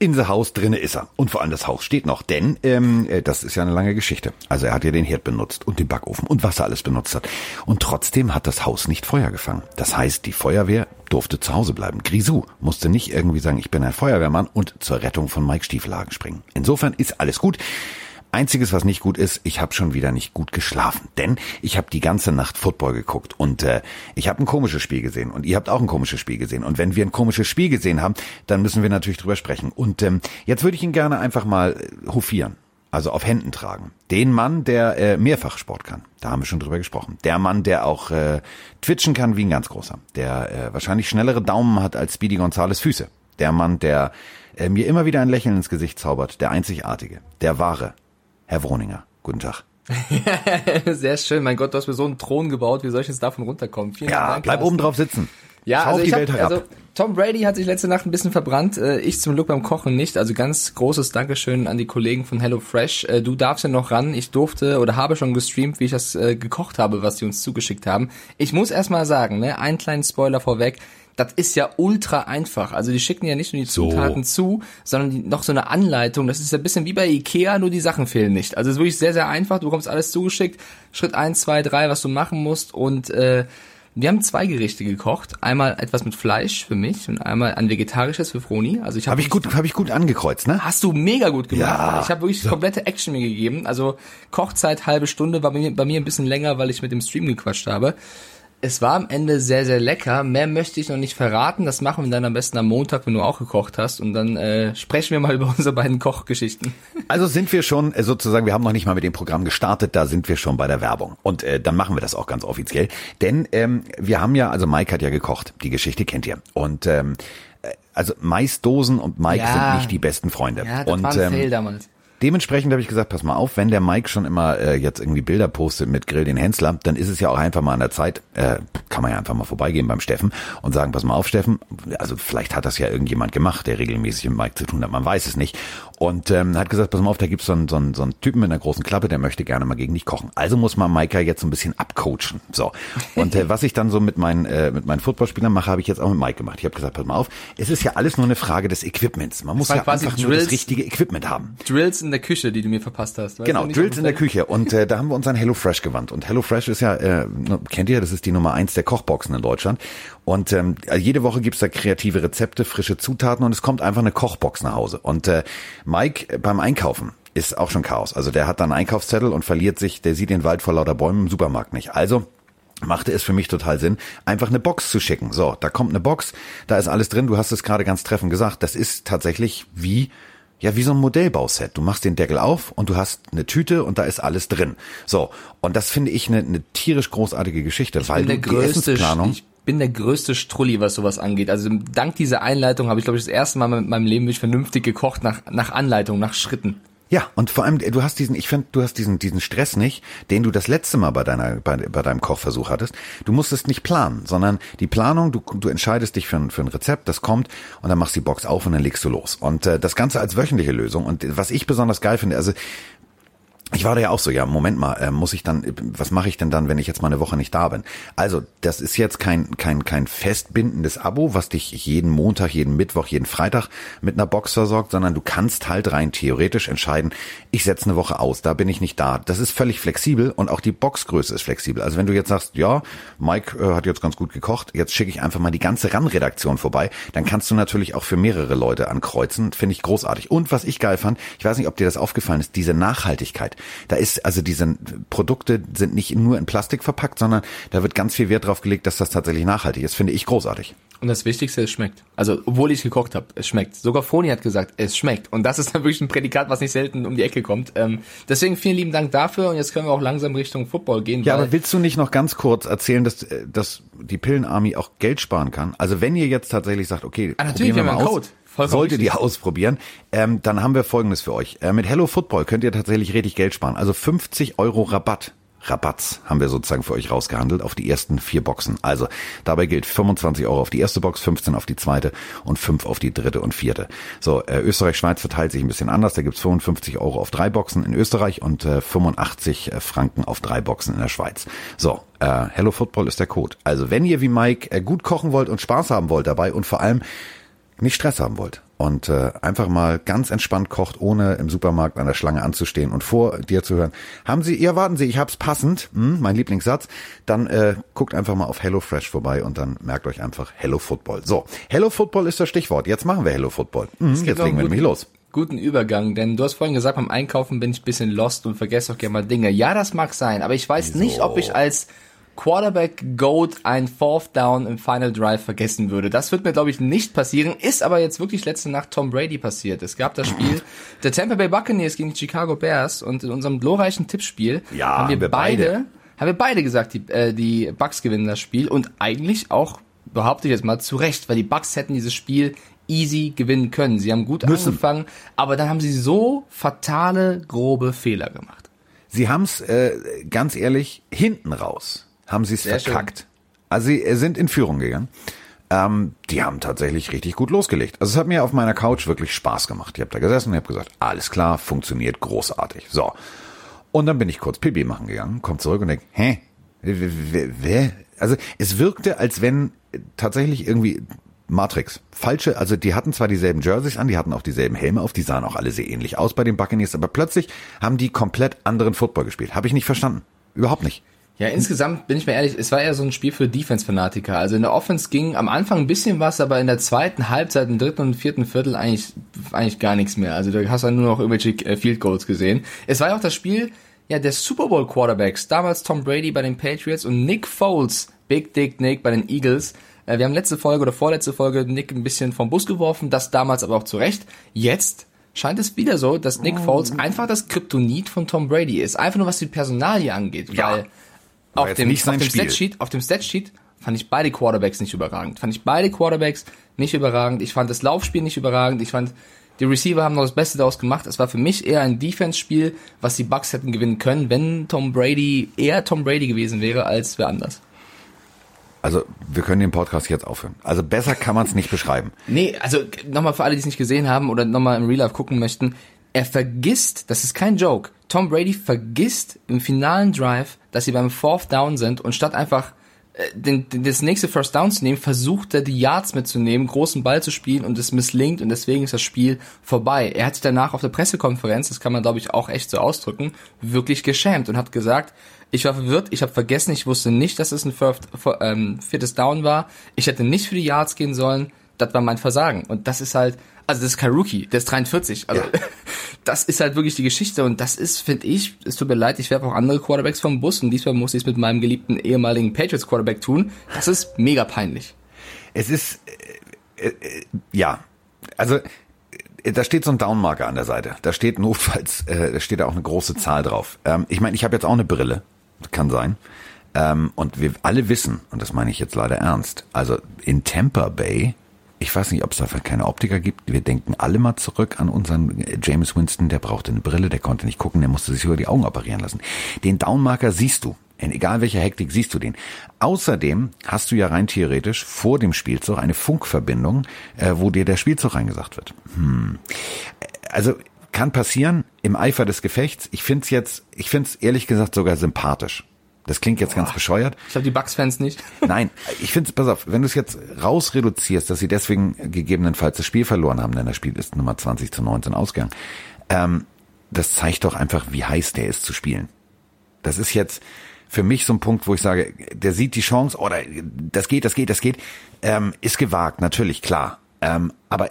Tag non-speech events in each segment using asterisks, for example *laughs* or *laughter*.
In the Haus drinne ist er. Und vor allem das Haus steht noch, denn ähm, äh, das ist ja eine lange Geschichte. Also er hat ja den Herd benutzt und den Backofen und was er alles benutzt hat. Und trotzdem hat das Haus nicht Feuer gefangen. Das heißt, die Feuerwehr durfte zu Hause bleiben. Grisou musste nicht irgendwie sagen, ich bin ein Feuerwehrmann und zur Rettung von Mike Stiefelhagen springen. Insofern ist alles gut. Einziges, was nicht gut ist, ich habe schon wieder nicht gut geschlafen, denn ich habe die ganze Nacht Football geguckt und äh, ich habe ein komisches Spiel gesehen und ihr habt auch ein komisches Spiel gesehen und wenn wir ein komisches Spiel gesehen haben, dann müssen wir natürlich drüber sprechen und ähm, jetzt würde ich ihn gerne einfach mal äh, hofieren. Also auf Händen tragen. Den Mann, der äh, mehrfach Sport kann. Da haben wir schon drüber gesprochen. Der Mann, der auch äh, twitchen kann wie ein ganz großer. Der äh, wahrscheinlich schnellere Daumen hat als Speedy Gonzales Füße. Der Mann, der äh, mir immer wieder ein Lächeln ins Gesicht zaubert. Der Einzigartige. Der Wahre. Herr Wroninger, guten Tag. *laughs* Sehr schön. Mein Gott, du hast mir so einen Thron gebaut. Wie soll ich jetzt davon runterkommen? Vielen ja, Dank, bleib oben drauf sitzen. Ja, Schau also, ich hab, also Tom Brady hat sich letzte Nacht ein bisschen verbrannt. Äh, ich zum Glück beim Kochen nicht. Also ganz großes Dankeschön an die Kollegen von HelloFresh. Äh, du darfst ja noch ran. Ich durfte oder habe schon gestreamt, wie ich das äh, gekocht habe, was die uns zugeschickt haben. Ich muss erst mal sagen, ne, einen kleinen Spoiler vorweg das ist ja ultra einfach. Also die schicken ja nicht nur die Zutaten so. zu, sondern die, noch so eine Anleitung. Das ist ja ein bisschen wie bei Ikea, nur die Sachen fehlen nicht. Also es ist wirklich sehr, sehr einfach. Du bekommst alles zugeschickt. Schritt eins, zwei, drei, was du machen musst. Und äh, wir haben zwei Gerichte gekocht. Einmal etwas mit Fleisch für mich und einmal ein vegetarisches für Froni. Also ich habe hab ich gut, habe ich gut angekreuzt, ne? Hast du mega gut gemacht. Ja. Ich habe wirklich komplette Action mir gegeben. Also Kochzeit halbe Stunde war bei mir, bei mir ein bisschen länger, weil ich mit dem Stream gequatscht habe es war am Ende sehr, sehr lecker. Mehr möchte ich noch nicht verraten. Das machen wir dann am besten am Montag, wenn du auch gekocht hast. Und dann äh, sprechen wir mal über *laughs* unsere beiden Kochgeschichten. Also sind wir schon äh, sozusagen, wir haben noch nicht mal mit dem Programm gestartet, da sind wir schon bei der Werbung. Und äh, dann machen wir das auch ganz offiziell. Denn ähm, wir haben ja, also Mike hat ja gekocht. Die Geschichte kennt ihr. Und ähm, äh, also Maisdosen und Mike ja. sind nicht die besten Freunde. Ja, das und, war ein ähm, Fail damals. Dementsprechend habe ich gesagt, pass mal auf, wenn der Mike schon immer äh, jetzt irgendwie Bilder postet mit Grill den Hensler, dann ist es ja auch einfach mal an der Zeit, äh, kann man ja einfach mal vorbeigehen beim Steffen und sagen, pass mal auf, Steffen, also vielleicht hat das ja irgendjemand gemacht, der regelmäßig mit Mike zu tun hat, man weiß es nicht. Und ähm, hat gesagt, pass mal auf, da gibt's so einen, so, einen, so einen Typen mit einer großen Klappe, der möchte gerne mal gegen dich kochen. Also muss man Maika jetzt so ein bisschen abcoachen. So. Und äh, was ich dann so mit meinen, äh, mit meinen Footballspielern mache, habe ich jetzt auch mit Mike gemacht. Ich habe gesagt, pass mal auf, es ist ja alles nur eine Frage des Equipments. Man muss ja einfach Drills, nur das richtige Equipment haben. Drills in der Küche, die du mir verpasst hast. Genau, Drills in der Küche. Und äh, da haben wir uns an HelloFresh gewandt. Und HelloFresh ist ja, äh, kennt ihr, das ist die Nummer eins der Kochboxen in Deutschland. Und ähm, jede Woche gibt's da kreative Rezepte, frische Zutaten und es kommt einfach eine Kochbox nach Hause. Und äh, Mike äh, beim Einkaufen ist auch schon Chaos. Also der hat dann einen Einkaufszettel und verliert sich, der sieht den Wald vor lauter Bäumen im Supermarkt nicht. Also machte es für mich total Sinn, einfach eine Box zu schicken. So, da kommt eine Box, da ist alles drin. Du hast es gerade ganz treffend gesagt. Das ist tatsächlich wie ja, wie so ein Modellbauset. Du machst den Deckel auf und du hast eine Tüte und da ist alles drin. So, und das finde ich eine, eine tierisch großartige Geschichte, ich weil du die größte, Essensplanung... Ich bin der größte Strulli, was sowas angeht. Also dank dieser Einleitung habe ich, glaube ich, das erste Mal in meinem Leben mich vernünftig gekocht nach, nach Anleitung, nach Schritten. Ja, und vor allem, du hast diesen, ich finde, du hast diesen, diesen Stress nicht, den du das letzte Mal bei deiner, bei, bei deinem Kochversuch hattest. Du musstest nicht planen, sondern die Planung, du, du entscheidest dich für ein, für ein Rezept, das kommt, und dann machst du die Box auf und dann legst du los. Und äh, das Ganze als wöchentliche Lösung. Und was ich besonders geil finde, also ich war da ja auch so, ja, Moment mal, äh, muss ich dann, was mache ich denn dann, wenn ich jetzt mal eine Woche nicht da bin? Also, das ist jetzt kein, kein, kein festbindendes Abo, was dich jeden Montag, jeden Mittwoch, jeden Freitag mit einer Box versorgt, sondern du kannst halt rein theoretisch entscheiden, ich setze eine Woche aus, da bin ich nicht da. Das ist völlig flexibel und auch die Boxgröße ist flexibel. Also wenn du jetzt sagst, ja, Mike äh, hat jetzt ganz gut gekocht, jetzt schicke ich einfach mal die ganze RAN-Redaktion vorbei, dann kannst du natürlich auch für mehrere Leute ankreuzen, finde ich großartig. Und was ich geil fand, ich weiß nicht, ob dir das aufgefallen ist, diese Nachhaltigkeit. Da ist, also diese Produkte sind nicht nur in Plastik verpackt, sondern da wird ganz viel Wert drauf gelegt, dass das tatsächlich nachhaltig ist. Finde ich großartig. Und das Wichtigste, es schmeckt. Also, obwohl ich gekocht habe, es schmeckt. Sogar Foni hat gesagt, es schmeckt. Und das ist dann wirklich ein Prädikat, was nicht selten um die Ecke kommt. Ähm, deswegen vielen lieben Dank dafür. Und jetzt können wir auch langsam Richtung Football gehen. Ja, aber willst du nicht noch ganz kurz erzählen, dass, äh, dass die Pillenarmy auch Geld sparen kann? Also, wenn ihr jetzt tatsächlich sagt, okay, ah, natürlich, wir, wir einen Code. Vollkommen solltet ihr ausprobieren, ähm, dann haben wir Folgendes für euch. Äh, mit Hello Football könnt ihr tatsächlich richtig Geld sparen. Also 50 Euro Rabatt. Rabatts haben wir sozusagen für euch rausgehandelt auf die ersten vier Boxen. Also dabei gilt 25 Euro auf die erste Box, 15 auf die zweite und 5 auf die dritte und vierte. So, äh, Österreich-Schweiz verteilt sich ein bisschen anders. Da gibt's 55 Euro auf drei Boxen in Österreich und äh, 85 äh, Franken auf drei Boxen in der Schweiz. So, äh, Hello Football ist der Code. Also wenn ihr wie Mike äh, gut kochen wollt und Spaß haben wollt dabei und vor allem nicht Stress haben wollt, und äh, einfach mal ganz entspannt kocht, ohne im Supermarkt an der Schlange anzustehen und vor dir zu hören. Haben Sie, ja warten Sie, ich hab's passend, hm, mein Lieblingssatz, dann äh, guckt einfach mal auf HelloFresh vorbei und dann merkt euch einfach Hello Football. So, Hello Football ist das Stichwort. Jetzt machen wir Hello Football. Hm, jetzt legen wir nämlich los guten Übergang, denn du hast vorhin gesagt, beim Einkaufen bin ich ein bisschen lost und vergesse auch gerne mal Dinge. Ja, das mag sein, aber ich weiß Wieso? nicht, ob ich als Quarterback Goat ein Fourth Down im Final Drive vergessen würde. Das wird mir, glaube ich, nicht passieren. Ist aber jetzt wirklich letzte Nacht Tom Brady passiert. Es gab das Spiel der Tampa Bay Buccaneers gegen die Chicago Bears und in unserem glorreichen Tippspiel ja, haben wir, wir beide, beide, haben wir beide gesagt, die, äh, die Bucks gewinnen das Spiel und eigentlich auch behaupte ich jetzt mal zu Recht, weil die Bucks hätten dieses Spiel easy gewinnen können. Sie haben gut Müssen. angefangen, aber dann haben sie so fatale, grobe Fehler gemacht. Sie haben es, äh, ganz ehrlich, hinten raus haben sie es verkackt. Schön. Also sie äh, sind in Führung gegangen. Ähm, die haben tatsächlich richtig gut losgelegt. Also es hat mir auf meiner Couch wirklich Spaß gemacht. Ich habe da gesessen und habe gesagt, alles klar, funktioniert großartig. So. Und dann bin ich kurz Pipi machen gegangen, komm zurück und denk, hä? Wer? Also es wirkte, als wenn tatsächlich irgendwie Matrix. Falsche, also die hatten zwar dieselben Jerseys an, die hatten auch dieselben Helme auf, die sahen auch alle sehr ähnlich aus bei den Buccaneers, aber plötzlich haben die komplett anderen Football gespielt. Habe ich nicht verstanden. Überhaupt nicht. Ja, insgesamt bin ich mir ehrlich, es war eher so ein Spiel für Defense-Fanatiker. Also in der Offense ging am Anfang ein bisschen was, aber in der zweiten Halbzeit, im dritten und vierten Viertel eigentlich, eigentlich gar nichts mehr. Also da hast du nur noch irgendwelche äh, Field Goals gesehen. Es war ja auch das Spiel, ja, der Super Bowl Quarterbacks. Damals Tom Brady bei den Patriots und Nick Foles, Big Dick Nick bei den Eagles. Äh, wir haben letzte Folge oder vorletzte Folge Nick ein bisschen vom Bus geworfen, das damals aber auch zurecht. Jetzt scheint es wieder so, dass Nick Foles einfach das Kryptonit von Tom Brady ist. Einfach nur was die Personalie angeht. Ja. Weil auf dem, auf dem Statsheet, auf dem Statsheet fand ich beide Quarterbacks nicht überragend. Fand ich beide Quarterbacks nicht überragend. Ich fand das Laufspiel nicht überragend. Ich fand, die Receiver haben noch das Beste daraus gemacht. Es war für mich eher ein Defense-Spiel, was die Bucks hätten gewinnen können, wenn Tom Brady eher Tom Brady gewesen wäre als wer anders. Also wir können den Podcast jetzt aufhören. Also besser kann man es nicht beschreiben. Nee, also nochmal für alle, die es nicht gesehen haben oder nochmal im Real Life gucken möchten. Er vergisst, das ist kein Joke, Tom Brady vergisst im finalen Drive, dass sie beim Fourth Down sind und statt einfach äh, den, den, das nächste First Down zu nehmen, versucht er die Yards mitzunehmen, großen Ball zu spielen und es misslingt und deswegen ist das Spiel vorbei. Er hat sich danach auf der Pressekonferenz, das kann man glaube ich auch echt so ausdrücken, wirklich geschämt und hat gesagt, ich war verwirrt, ich habe vergessen, ich wusste nicht, dass es ein ähm, viertes Down war. Ich hätte nicht für die Yards gehen sollen. Das war mein Versagen. Und das ist halt, also das ist kein Rookie, der ist 43. Also ja. *laughs* das ist halt wirklich die Geschichte und das ist, finde ich, es tut mir leid, ich werfe auch andere Quarterbacks vom Bus und diesmal muss ich es mit meinem geliebten ehemaligen Patriots Quarterback tun. Das ist mega peinlich. Es ist, äh, äh, ja, also äh, da steht so ein Downmarker an der Seite. Da steht notfalls, äh, da steht da auch eine große Zahl drauf. Ähm, ich meine, ich habe jetzt auch eine Brille kann sein. Ähm, und wir alle wissen, und das meine ich jetzt leider ernst, also in Tampa Bay, ich weiß nicht, ob es dafür keine Optiker gibt. Wir denken alle mal zurück an unseren James Winston, der brauchte eine Brille, der konnte nicht gucken, der musste sich über die Augen operieren lassen. Den Downmarker siehst du. In egal welcher Hektik siehst du den. Außerdem hast du ja rein theoretisch vor dem Spielzug eine Funkverbindung, äh, wo dir der Spielzug reingesagt wird. Hm. Also kann passieren im Eifer des Gefechts. Ich find's jetzt, ich find's ehrlich gesagt sogar sympathisch. Das klingt jetzt Boah, ganz bescheuert. Ich glaube, die Bucks-Fans nicht. *laughs* Nein, ich finde pass auf, wenn du es jetzt rausreduzierst, dass sie deswegen gegebenenfalls das Spiel verloren haben, denn das Spiel ist Nummer 20 zu 19 ausgegangen, ähm, das zeigt doch einfach, wie heiß der ist zu spielen. Das ist jetzt für mich so ein Punkt, wo ich sage, der sieht die Chance, oder das geht, das geht, das geht, ähm, ist gewagt, natürlich, klar. Ähm, aber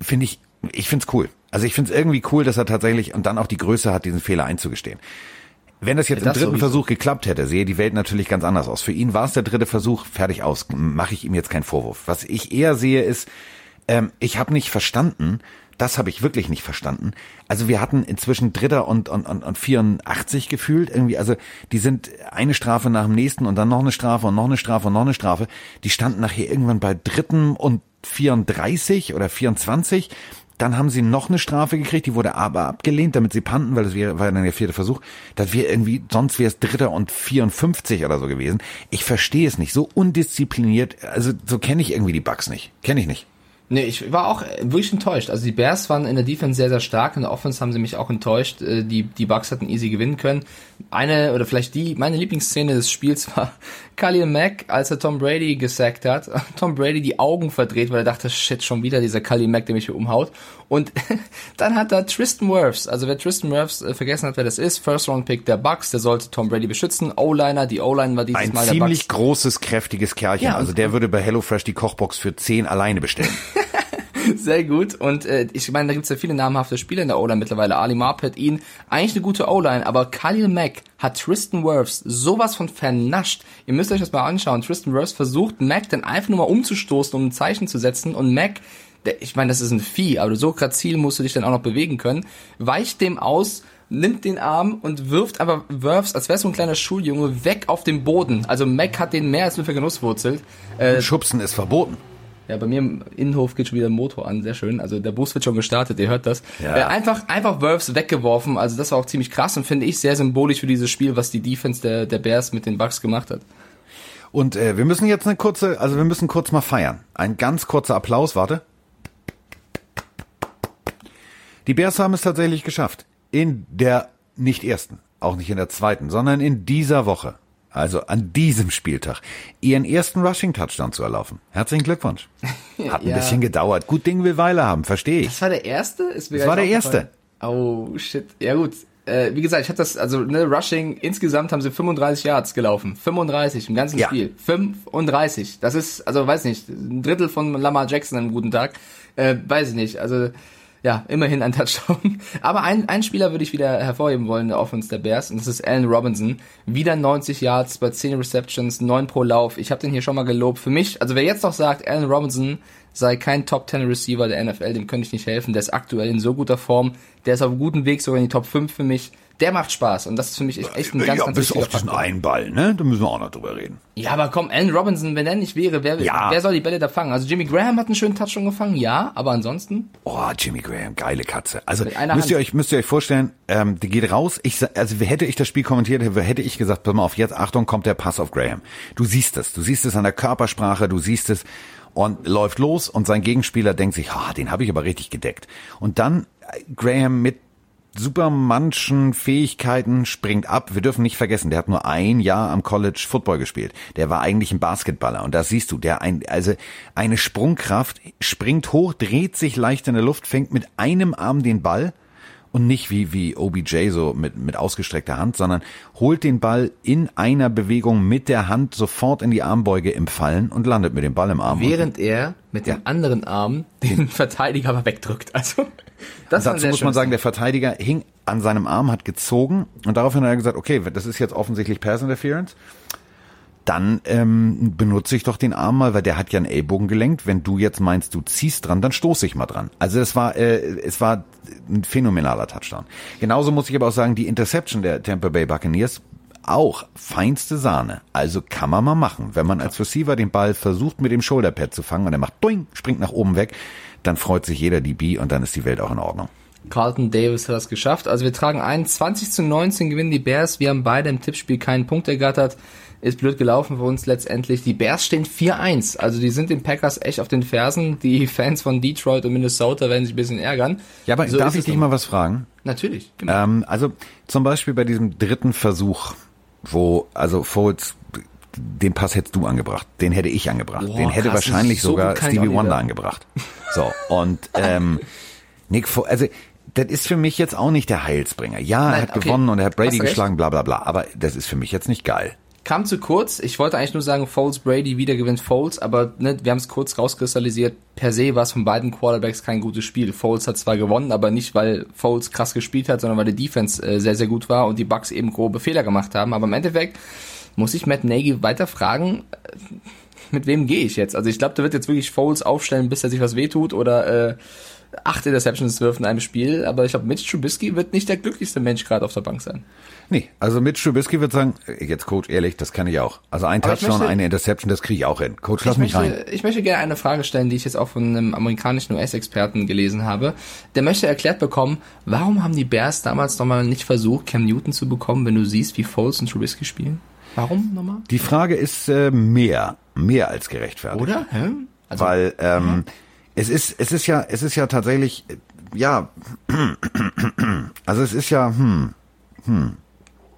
finde ich, ich finde es cool. Also ich finde es irgendwie cool, dass er tatsächlich und dann auch die Größe hat, diesen Fehler einzugestehen. Wenn das jetzt ja, im dritten sowieso. Versuch geklappt hätte, sehe die Welt natürlich ganz anders aus. Für ihn war es der dritte Versuch, fertig aus, mache ich ihm jetzt keinen Vorwurf. Was ich eher sehe ist, ähm, ich habe nicht verstanden, das habe ich wirklich nicht verstanden. Also wir hatten inzwischen Dritter und, und, und, und 84 gefühlt irgendwie. Also die sind eine Strafe nach dem nächsten und dann noch eine Strafe und noch eine Strafe und noch eine Strafe. Die standen nachher irgendwann bei Dritten und 34 oder 24 dann haben sie noch eine Strafe gekriegt, die wurde aber abgelehnt, damit sie panten, weil das wäre, war dann der vierte Versuch. Das wäre irgendwie, sonst wäre es dritter und 54 oder so gewesen. Ich verstehe es nicht. So undiszipliniert, also so kenne ich irgendwie die Bugs nicht. Kenne ich nicht. Nee, ich war auch wirklich enttäuscht. Also die Bears waren in der Defense sehr, sehr stark. In der Offense haben sie mich auch enttäuscht. Äh, die, die Bucks hatten easy gewinnen können. Eine, oder vielleicht die, meine Lieblingsszene des Spiels *laughs* war Khalil Mack, als er Tom Brady gesackt hat. *laughs* Tom Brady die Augen verdreht, weil er dachte, shit, schon wieder dieser Khalil Mack, der mich hier umhaut. Und *laughs* dann hat er Tristan Wirfs, also wer Tristan Wirfs äh, vergessen hat, wer das ist, First Round Pick der Bucks, der sollte Tom Brady beschützen. O-Liner, die O-Line war dieses Ein Mal der Bucks. Ein ziemlich großes, kräftiges Kerlchen. Ja, also der würde bei HelloFresh die Kochbox für 10 alleine bestellen. *laughs* Sehr gut. Und äh, ich meine, da gibt's ja viele namhafte Spieler in der O-Line mittlerweile. Ali Marpet, ihn, eigentlich eine gute O-Line, aber Khalil Mack hat Tristan Wirfs sowas von vernascht. Ihr müsst euch das mal anschauen. Tristan Wirfs versucht, Mack dann einfach nur mal umzustoßen, um ein Zeichen zu setzen und Mack ich meine, das ist ein Vieh, aber so grazil musst du dich dann auch noch bewegen können, weicht dem aus, nimmt den Arm und wirft aber wirfs, als wär's so ein kleiner Schuljunge, weg auf den Boden. Also Mac hat den mehr als nur vergenusswurzelt. Äh, Schubsen ist verboten. Ja, bei mir im Innenhof geht schon wieder ein Motor an, sehr schön. Also der Bus wird schon gestartet, ihr hört das. Ja. Äh, einfach, einfach Wirfs weggeworfen, also das war auch ziemlich krass und finde ich sehr symbolisch für dieses Spiel, was die Defense der, der Bears mit den Bucks gemacht hat. Und äh, wir müssen jetzt eine kurze, also wir müssen kurz mal feiern. Ein ganz kurzer Applaus, warte. Die Bears haben es tatsächlich geschafft. In der nicht ersten, auch nicht in der zweiten, sondern in dieser Woche also an diesem Spieltag, ihren ersten Rushing-Touchdown zu erlaufen. Herzlichen Glückwunsch. *laughs* Hat ein ja. bisschen gedauert. Gut Ding will Weile haben, verstehe ich. Das war der erste? Ist mir das war der erste. Oh, shit. Ja gut. Äh, wie gesagt, ich hatte das, also ne, Rushing, insgesamt haben sie 35 Yards gelaufen. 35 im ganzen ja. Spiel. 35. Das ist, also weiß nicht, ein Drittel von Lamar Jackson an einem guten Tag. Äh, weiß ich nicht. Also ja, immerhin ein Touchdown. Aber ein, ein Spieler würde ich wieder hervorheben wollen der Offense der Bears und das ist Allen Robinson. Wieder 90 Yards bei 10 Receptions, 9 pro Lauf. Ich habe den hier schon mal gelobt. Für mich, also wer jetzt noch sagt, Allen Robinson sei kein Top 10 Receiver der NFL, dem könnte ich nicht helfen. Der ist aktuell in so guter Form. Der ist auf guten Weg sogar in die Top 5 für mich der macht Spaß und das ist für mich echt ein ganz, ja, ganz bis auf diesen einen Ball, ne? Da müssen wir auch noch drüber reden. Ja, aber komm, Allen Robinson, wenn er nicht wäre, wer, ja. wer soll die Bälle da fangen? Also Jimmy Graham hat einen schönen Touch schon gefangen, ja, aber ansonsten? Oh, Jimmy Graham, geile Katze. Also müsst Hand. ihr euch müsst ihr euch vorstellen, ähm, die geht raus. Ich also hätte ich das Spiel kommentiert, hätte ich gesagt, pass mal auf, jetzt Achtung, kommt der Pass auf Graham. Du siehst es, du siehst es an der Körpersprache, du siehst es und läuft los und sein Gegenspieler denkt sich, ha, den habe ich aber richtig gedeckt. Und dann äh, Graham mit Supermanschen Fähigkeiten springt ab. Wir dürfen nicht vergessen, der hat nur ein Jahr am College Football gespielt. Der war eigentlich ein Basketballer und das siehst du, der ein, also eine Sprungkraft, springt hoch, dreht sich leicht in der Luft, fängt mit einem Arm den Ball und nicht wie, wie OBJ so mit, mit ausgestreckter Hand, sondern holt den Ball in einer Bewegung mit der Hand sofort in die Armbeuge im Fallen und landet mit dem Ball im Arm. Während er mit dem anderen Arm den *laughs* Verteidiger aber wegdrückt. Also, das dazu muss man sagen, der Verteidiger hing an seinem Arm, hat gezogen und daraufhin hat er gesagt, okay, das ist jetzt offensichtlich Pass Interference dann ähm, benutze ich doch den Arm mal, weil der hat ja einen Ellbogen gelenkt. Wenn du jetzt meinst, du ziehst dran, dann stoße ich mal dran. Also es war, äh, es war ein phänomenaler Touchdown. Genauso muss ich aber auch sagen, die Interception der Tampa Bay Buccaneers auch feinste Sahne. Also kann man mal machen. Wenn man als Receiver den Ball versucht mit dem Shoulderpad zu fangen und er macht doing, springt nach oben weg, dann freut sich jeder DB und dann ist die Welt auch in Ordnung. Carlton Davis hat das geschafft. Also wir tragen ein, 20 zu 19 gewinnen die Bears. Wir haben beide im Tippspiel keinen Punkt ergattert ist blöd gelaufen für uns letztendlich. Die Bears stehen 4-1. Also die sind den Packers echt auf den Fersen. Die Fans von Detroit und Minnesota werden sich ein bisschen ärgern. Ja, aber so darf ich dich mal was fragen? Natürlich. Genau. Ähm, also zum Beispiel bei diesem dritten Versuch, wo, also Foles, den Pass hättest du angebracht, den hätte ich angebracht, Boah, den hätte krass, wahrscheinlich so sogar Stevie Wonder angebracht. So, und ähm, *laughs* Nick Foles, also das ist für mich jetzt auch nicht der Heilsbringer. Ja, Nein, er hat okay. gewonnen und er hat Brady geschlagen, bla bla bla, aber das ist für mich jetzt nicht geil kam zu kurz. Ich wollte eigentlich nur sagen, Foles, Brady, wieder gewinnt Foles, aber ne, wir haben es kurz rauskristallisiert. Per se war es von beiden Quarterbacks kein gutes Spiel. Foles hat zwar gewonnen, aber nicht, weil Foles krass gespielt hat, sondern weil die Defense äh, sehr, sehr gut war und die Bucks eben grobe Fehler gemacht haben. Aber im Endeffekt muss ich Matt Nagy weiter fragen, äh, mit wem gehe ich jetzt? Also ich glaube, der wird jetzt wirklich Foles aufstellen, bis er sich was wehtut oder äh, acht Interceptions wirft in einem Spiel. Aber ich glaube, Mitch Trubisky wird nicht der glücklichste Mensch gerade auf der Bank sein. Nee, also mit Trubisky wird sagen, jetzt Coach, ehrlich, das kann ich auch. Also ein Touchdown, möchte, eine Interception, das kriege ich auch hin. Coach, lass mich möchte, rein. Ich möchte gerne eine Frage stellen, die ich jetzt auch von einem amerikanischen US-Experten gelesen habe. Der möchte erklärt bekommen, warum haben die Bears damals nochmal nicht versucht, Cam Newton zu bekommen, wenn du siehst, wie Foles und Trubisky spielen? Warum nochmal? Die Frage ist äh, mehr, mehr als gerechtfertigt. Oder? Hä? Also, Weil ähm, Es ist, es ist ja, es ist ja tatsächlich, ja, *clears throat* also es ist ja, hm, hm,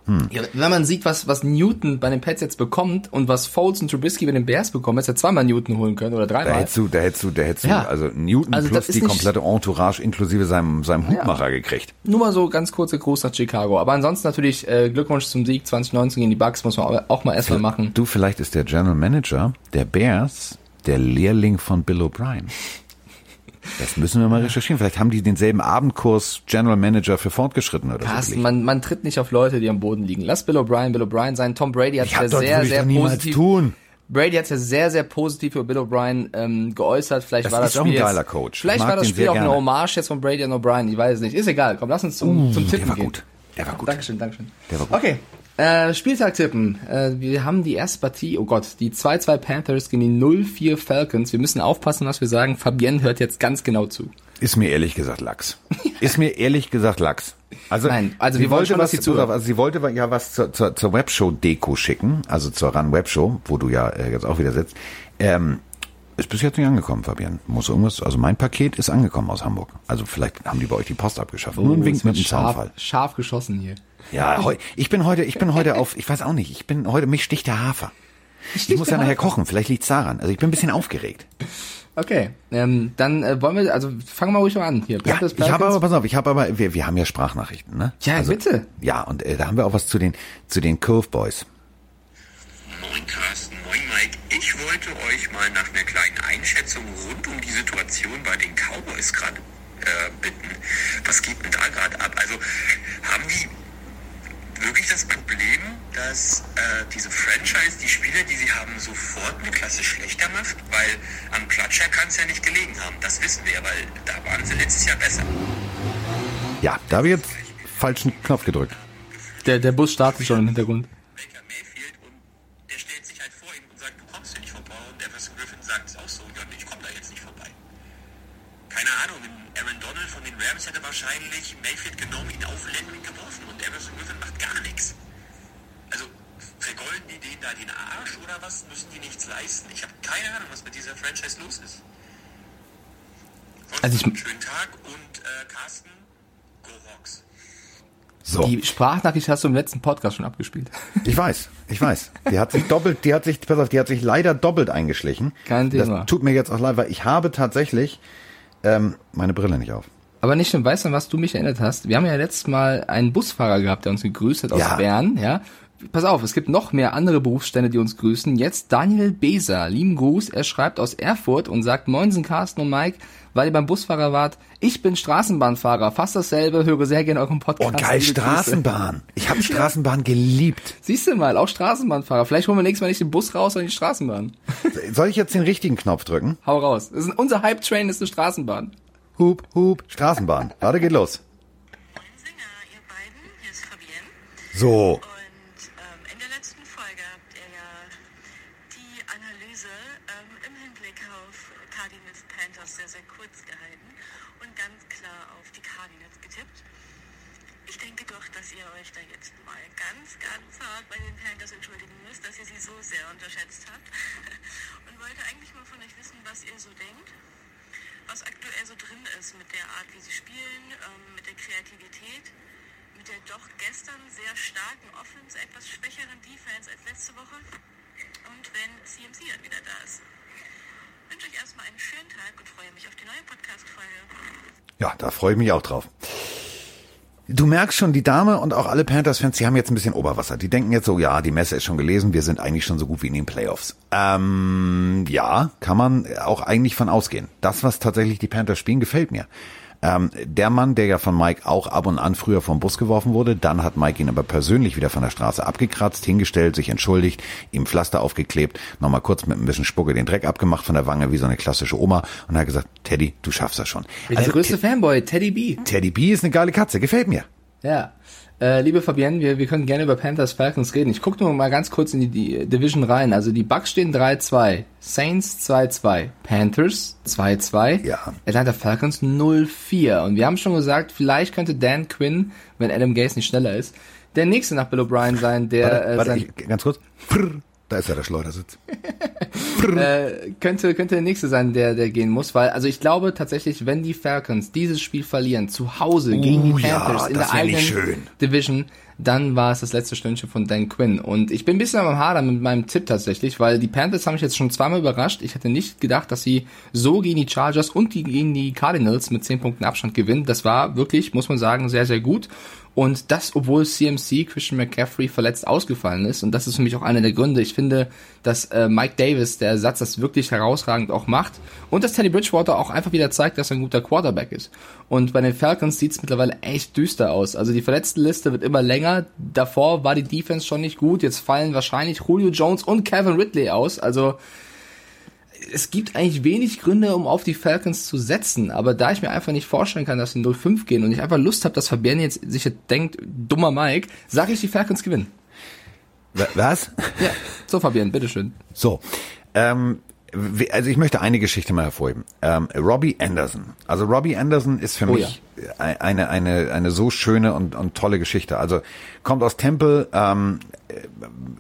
hm. Ja, wenn man sieht, was, was Newton bei den Pets jetzt bekommt und was Foles und Trubisky bei den Bears bekommen, hättest du ja zweimal Newton holen können oder dreimal. Da hättest du, da hättest du, da hättest ja. du, also Newton also plus die komplette Entourage inklusive seinem, seinem Hutmacher ja. gekriegt. Nur mal so ganz kurze Gruß nach Chicago. Aber ansonsten natürlich äh, Glückwunsch zum Sieg 2019 gegen die Bucks, muss man auch mal erstmal machen. Du, vielleicht ist der General Manager der Bears der Lehrling von Bill O'Brien. Das müssen wir mal recherchieren. Vielleicht haben die denselben Abendkurs General Manager für Fortgeschrittene oder Carsten, so. Man, man tritt nicht auf Leute, die am Boden liegen. Lass Bill O'Brien Bill O'Brien sein. Tom Brady hat ja, ja sehr, sehr positiv. Tun. Brady hat ja sehr, sehr positiv über Bill O'Brien ähm, geäußert. Vielleicht das war das Spiel auch ein geiler Coach. Vielleicht war das Spiel auch eine Hommage jetzt von Brady und O'Brien. Ich weiß es nicht. Ist egal. Komm, lass uns zum, uh, zum Tippen der war gehen. Gut. Der war gut. Dankeschön, Dankeschön. Der war gut. Okay, äh, Spieltag tippen. Äh, wir haben die erste Partie, oh Gott, die 2-2 Panthers gegen die 0-4 Falcons. Wir müssen aufpassen, was wir sagen. Fabienne hört jetzt ganz genau zu. Ist mir ehrlich gesagt Lachs. Ist mir ehrlich gesagt Lachs. Also, Nein, also sie wollte schon, was sie zu, also sie wollte ja was zur, zur, zur Webshow-Deko schicken, also zur Run Webshow, wo du ja äh, jetzt auch wieder sitzt. Ähm, ist bis jetzt nicht angekommen, Fabian. Muss irgendwas, also mein Paket ist angekommen aus Hamburg. Also vielleicht haben die bei euch die Post abgeschafft. Oh, Nur ein Wink mit dem Zaunfall. Scharf geschossen hier. Ja, heu, ich bin heute, ich bin heute auf, ich weiß auch nicht, ich bin heute, mich sticht der Hafer. Ich muss ja nachher kochen, vielleicht liegt's daran. Also ich bin ein bisschen aufgeregt. Okay, ähm, dann äh, wollen wir, also fangen wir ruhig mal an hier. Ja, ich habe aber, pass auf, ich habe aber, wir, wir haben ja Sprachnachrichten, ne? Ja, also, bitte. Ja, und äh, da haben wir auch was zu den, zu den Curve Boys. Moin Carsten, moin Mike. Ich wollte euch mal nach einer kleinen Einschätzung rund um die Situation bei den Cowboys gerade äh, bitten. Was geht denn da gerade ab? Also haben die wirklich das Problem, dass äh, diese Franchise die Spieler, die sie haben, sofort eine Klasse schlechter macht? Weil am Klatscher kann es ja nicht gelegen haben. Das wissen wir, weil da waren sie letztes Jahr besser. Ja, da habe ich jetzt falschen Knopf gedrückt. Der, der Bus startet schon im Hintergrund. Baker Mayfield und der stellt sich halt vor ihm und sagt, du kommst hier nicht vorbei. Und Everson Griffin sagt es auch so, ja, ich komme da jetzt nicht vorbei. Keine Ahnung, Aaron Donald von den Rams hätte wahrscheinlich Mayfield genommen, ihn auf Landry geworfen und Everson Griffin macht gar nichts. Also vergolden die denen da den Arsch oder was? Müssen die nichts leisten? Ich habe keine Ahnung, was mit dieser Franchise los ist. Also ich, einen schönen Tag und äh, Carsten, go Hawks. So. Die Sprachnachricht hast du im letzten Podcast schon abgespielt. Ich weiß, ich weiß. Die hat sich doppelt, die hat sich, pass auf, die hat sich leider doppelt eingeschlichen. Kein Thema. Das tut mir jetzt auch leid, weil ich habe tatsächlich ähm, meine Brille nicht auf. Aber nicht schon, weißt du, was du mich erinnert hast? Wir haben ja letztes Mal einen Busfahrer gehabt, der uns gegrüßt hat aus ja. Bern, ja. Pass auf, es gibt noch mehr andere Berufsstände, die uns grüßen. Jetzt Daniel Beser, lieben Gruß. Er schreibt aus Erfurt und sagt, Moinsen Carsten und Mike, weil ihr beim Busfahrer wart. Ich bin Straßenbahnfahrer, fast dasselbe, höre sehr gerne euren Podcast. Oh geil, Straßenbahn. Ich habe Straßenbahn geliebt. Siehst du mal, auch Straßenbahnfahrer. Vielleicht holen wir nächstes Mal nicht den Bus raus, sondern die Straßenbahn. Soll ich jetzt den richtigen Knopf drücken? Hau raus. Das ist, unser Hype-Train ist eine Straßenbahn. Hup, hup, Straßenbahn. Warte, geht los. So. Ja, da freue ich mich auch drauf. Du merkst schon, die Dame und auch alle Panthers-Fans, die haben jetzt ein bisschen Oberwasser. Die denken jetzt so, ja, die Messe ist schon gelesen, wir sind eigentlich schon so gut wie in den Playoffs. Ähm, ja, kann man auch eigentlich von ausgehen. Das, was tatsächlich die Panthers spielen, gefällt mir. Ähm, der Mann, der ja von Mike auch ab und an früher vom Bus geworfen wurde, dann hat Mike ihn aber persönlich wieder von der Straße abgekratzt, hingestellt, sich entschuldigt, ihm Pflaster aufgeklebt, nochmal kurz mit ein bisschen Spucke den Dreck abgemacht von der Wange, wie so eine klassische Oma und hat gesagt, Teddy, du schaffst das schon. Also, der größte Fanboy, Teddy B. Teddy B ist eine geile Katze, gefällt mir. Ja. Äh, liebe Fabienne, wir, wir können gerne über Panthers Falcons reden. Ich gucke nur mal ganz kurz in die, die Division rein. Also die Bucks stehen 3-2, Saints 2-2, Panthers 2-2, ja. Atlanta Falcons 0-4. Und wir haben schon gesagt, vielleicht könnte Dan Quinn, wenn Adam Gase nicht schneller ist, der nächste nach Bill O'Brien sein, der... Warte, äh, warte sein ich, ganz kurz. Prr, Da ist ja der Schleudersitz. *laughs* äh, könnte, könnte der nächste sein, der, der gehen muss, weil, also ich glaube tatsächlich, wenn die Falcons dieses Spiel verlieren, zu Hause uh, gegen die Panthers ja, in der eigenen Division, dann war es das letzte Stündchen von Dan Quinn. Und ich bin ein bisschen am Hader mit meinem Tipp tatsächlich, weil die Panthers haben mich jetzt schon zweimal überrascht. Ich hätte nicht gedacht, dass sie so gegen die Chargers und gegen die Cardinals mit 10 Punkten Abstand gewinnen. Das war wirklich, muss man sagen, sehr, sehr gut. Und das, obwohl CMC, Christian McCaffrey, verletzt ausgefallen ist. Und das ist für mich auch einer der Gründe. Ich finde, dass äh, Mike Davis, der Ersatz, das wirklich herausragend auch macht. Und dass Teddy Bridgewater auch einfach wieder zeigt, dass er ein guter Quarterback ist. Und bei den Falcons sieht es mittlerweile echt düster aus. Also die Verletztenliste wird immer länger. Davor war die Defense schon nicht gut. Jetzt fallen wahrscheinlich Julio Jones und Kevin Ridley aus. Also es gibt eigentlich wenig Gründe, um auf die Falcons zu setzen, aber da ich mir einfach nicht vorstellen kann, dass sie 0-5 gehen und ich einfach Lust habe, dass Fabian jetzt sich denkt, dummer Mike, sage ich, die Falcons gewinnen. Was? Ja, so Fabian, bitteschön. So, ähm, also ich möchte eine Geschichte mal hervorheben. Ähm, Robbie Anderson. Also Robbie Anderson ist für oh, mich ja. eine, eine, eine so schöne und, und tolle Geschichte. Also kommt aus Temple, ähm,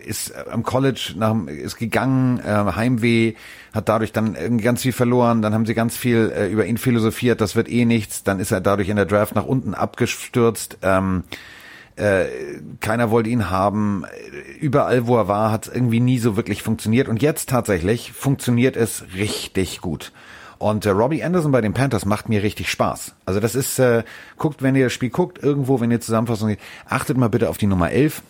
ist am College nach, ist gegangen, äh, Heimweh, hat dadurch dann irgendwie ganz viel verloren, dann haben sie ganz viel äh, über ihn philosophiert, das wird eh nichts, dann ist er dadurch in der Draft nach unten abgestürzt. Ähm, äh, keiner wollte ihn haben. Überall, wo er war, hat es irgendwie nie so wirklich funktioniert. Und jetzt tatsächlich funktioniert es richtig gut. Und äh, Robbie Anderson bei den Panthers macht mir richtig Spaß. Also das ist, äh, guckt, wenn ihr das Spiel guckt, irgendwo, wenn ihr Zusammenfassung seht, achtet mal bitte auf die Nummer 11.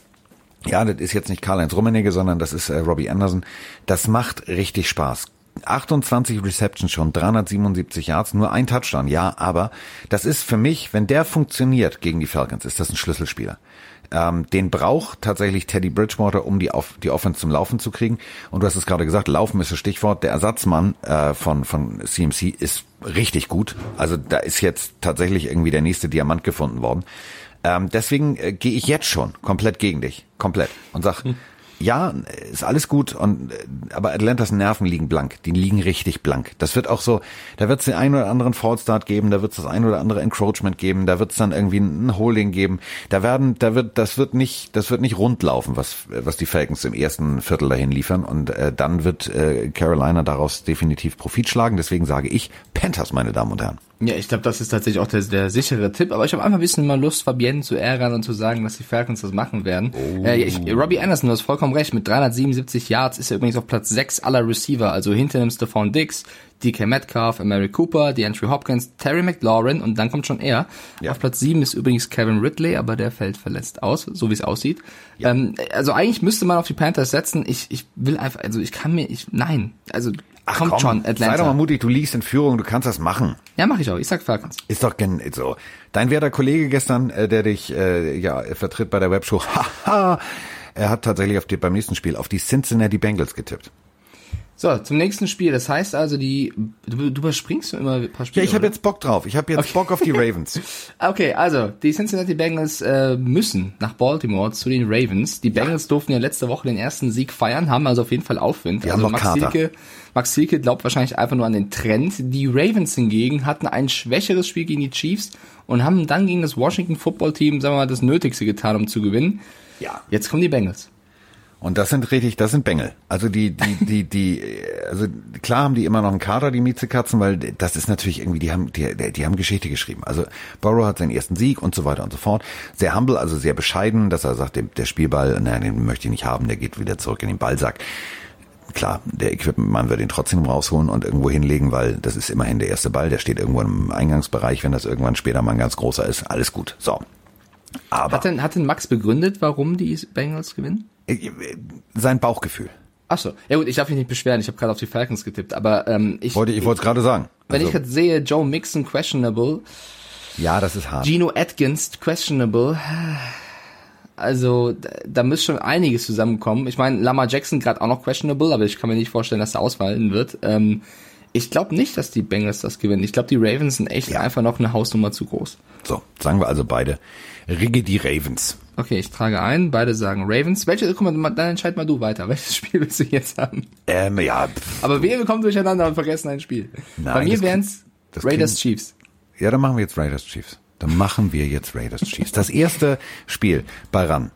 Ja, das ist jetzt nicht Karl-Heinz Rummenigge, sondern das ist äh, Robbie Anderson. Das macht richtig Spaß. 28 Receptions schon, 377 Yards, nur ein Touchdown, ja, aber das ist für mich, wenn der funktioniert gegen die Falcons, ist das ein Schlüsselspieler. Ähm, den braucht tatsächlich Teddy Bridgewater, um die, auf, die Offense zum Laufen zu kriegen. Und du hast es gerade gesagt, Laufen ist das Stichwort. Der Ersatzmann äh, von, von CMC ist richtig gut. Also da ist jetzt tatsächlich irgendwie der nächste Diamant gefunden worden. Ähm, deswegen äh, gehe ich jetzt schon komplett gegen dich. Komplett. Und sag, hm *laughs* ja, ist alles gut und aber Atlantas Nerven liegen blank, die liegen richtig blank. Das wird auch so, da wird es den einen oder anderen Fallstart geben, da wird es das ein oder andere Encroachment geben, da wird es dann irgendwie ein Holding geben. Da werden, da wird, das wird nicht, das wird nicht rund laufen, was was die Falcons im ersten Viertel dahin liefern und äh, dann wird äh, Carolina daraus definitiv Profit schlagen. Deswegen sage ich Panthers, meine Damen und Herren. Ja, ich glaube, das ist tatsächlich auch der, der sichere Tipp. Aber ich habe einfach ein bisschen mal Lust, Fabienne zu ärgern und zu sagen, dass die Falcons das machen werden. Oh. Äh, ich, Robbie Anderson, du hast vollkommen recht. Mit 377 Yards ist er übrigens auf Platz 6 aller Receiver. Also hinter dem Stephon Diggs, DK Metcalf, Mary Cooper, DeAndre Hopkins, Terry McLaurin und dann kommt schon er. Ja. Auf Platz 7 ist übrigens Kevin Ridley, aber der fällt verletzt aus, so wie es aussieht. Ja. Ähm, also eigentlich müsste man auf die Panthers setzen. Ich, ich will einfach, also ich kann mir, ich, nein, also Ach, Kommt komm, schon, Atlanta. Sei doch mal mutig, du liegst in Führung, du kannst das machen. Ja, mache ich auch. Ich sag Falcons. Ist doch gen so. Dein werter Kollege gestern, äh, der dich äh, ja vertritt bei der Webshow, *laughs* haha, er hat tatsächlich auf die, beim nächsten Spiel auf die Cincinnati Bengals getippt. So, zum nächsten Spiel. Das heißt also, die du, du überspringst immer ein paar Spiele. Ja, ich habe jetzt Bock drauf. Ich habe jetzt okay. Bock auf die *laughs* Ravens. okay, also die Cincinnati Bengals äh, müssen nach Baltimore zu den Ravens. Die Bengals ja. durften ja letzte Woche den ersten Sieg feiern, haben also auf jeden Fall Aufwind. Die also Max Silke, Max Silke glaubt wahrscheinlich einfach nur an den Trend. Die Ravens hingegen hatten ein schwächeres Spiel gegen die Chiefs und haben dann gegen das Washington Football Team, sagen wir mal, das Nötigste getan, um zu gewinnen. Ja. Jetzt kommen die Bengals. Und das sind richtig, das sind Bengel. Also die, die, die, die, also klar haben die immer noch einen Kader, die Miezekatzen, weil das ist natürlich irgendwie, die haben, die, die haben Geschichte geschrieben. Also Burrow hat seinen ersten Sieg und so weiter und so fort. Sehr humble, also sehr bescheiden, dass er sagt, der Spielball, nein, den möchte ich nicht haben, der geht wieder zurück in den Ballsack. Klar, der Equipment-Mann wird ihn trotzdem rausholen und irgendwo hinlegen, weil das ist immerhin der erste Ball, der steht irgendwo im Eingangsbereich, wenn das irgendwann später mal ein ganz großer ist. Alles gut. So. Aber. Hat denn, hat denn Max begründet, warum die Bengals gewinnen? Sein Bauchgefühl. Ach so. Ja gut, ich darf mich nicht beschweren. Ich habe gerade auf die Falcons getippt, aber ähm, ich wollte ich wollte es gerade sagen. Wenn also. ich jetzt sehe, Joe Mixon questionable. Ja, das ist hart. Gino Atkins questionable. Also da, da müsste schon einiges zusammenkommen. Ich meine, Lama Jackson gerade auch noch questionable, aber ich kann mir nicht vorstellen, dass er ausfallen wird. Ähm, ich glaube nicht, dass die Bengals das gewinnen. Ich glaube, die Ravens sind echt ja. einfach noch eine Hausnummer zu groß. So, sagen wir also beide. Rigge die Ravens. Okay, ich trage ein, beide sagen Ravens. Welche, guck mal, dann entscheid mal du weiter. *laughs* Welches Spiel willst du jetzt haben? Ähm, ja. Pff. Aber wir kommen durcheinander und vergessen ein Spiel. Nein, Bei mir wären es Raiders Chiefs. Ja, dann machen wir jetzt Raiders Chiefs. Dann machen wir jetzt Raiders *laughs* Chiefs. Das erste Spiel bei RAN.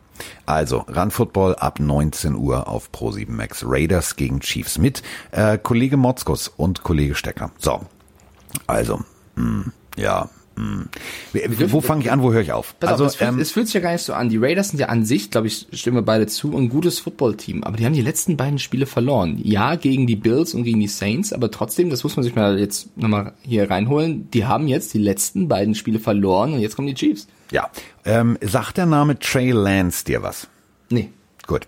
Also, Run Football ab 19 Uhr auf Pro7 Max. Raiders gegen Chiefs mit äh, Kollege Motzkus und Kollege Stecker. So, also, mh, hm, ja, hm. Wo fange ich an, wo höre ich auf? Pass also, auf, es, fühlt, ähm, es fühlt sich ja gar nicht so an. Die Raiders sind ja an sich, glaube ich, stimmen wir beide zu, ein gutes Footballteam. Aber die haben die letzten beiden Spiele verloren. Ja, gegen die Bills und gegen die Saints, aber trotzdem, das muss man sich mal jetzt nochmal hier reinholen, die haben jetzt die letzten beiden Spiele verloren und jetzt kommen die Chiefs. Ja. Ähm, sagt der Name Trey Lance dir was? Nee. Gut.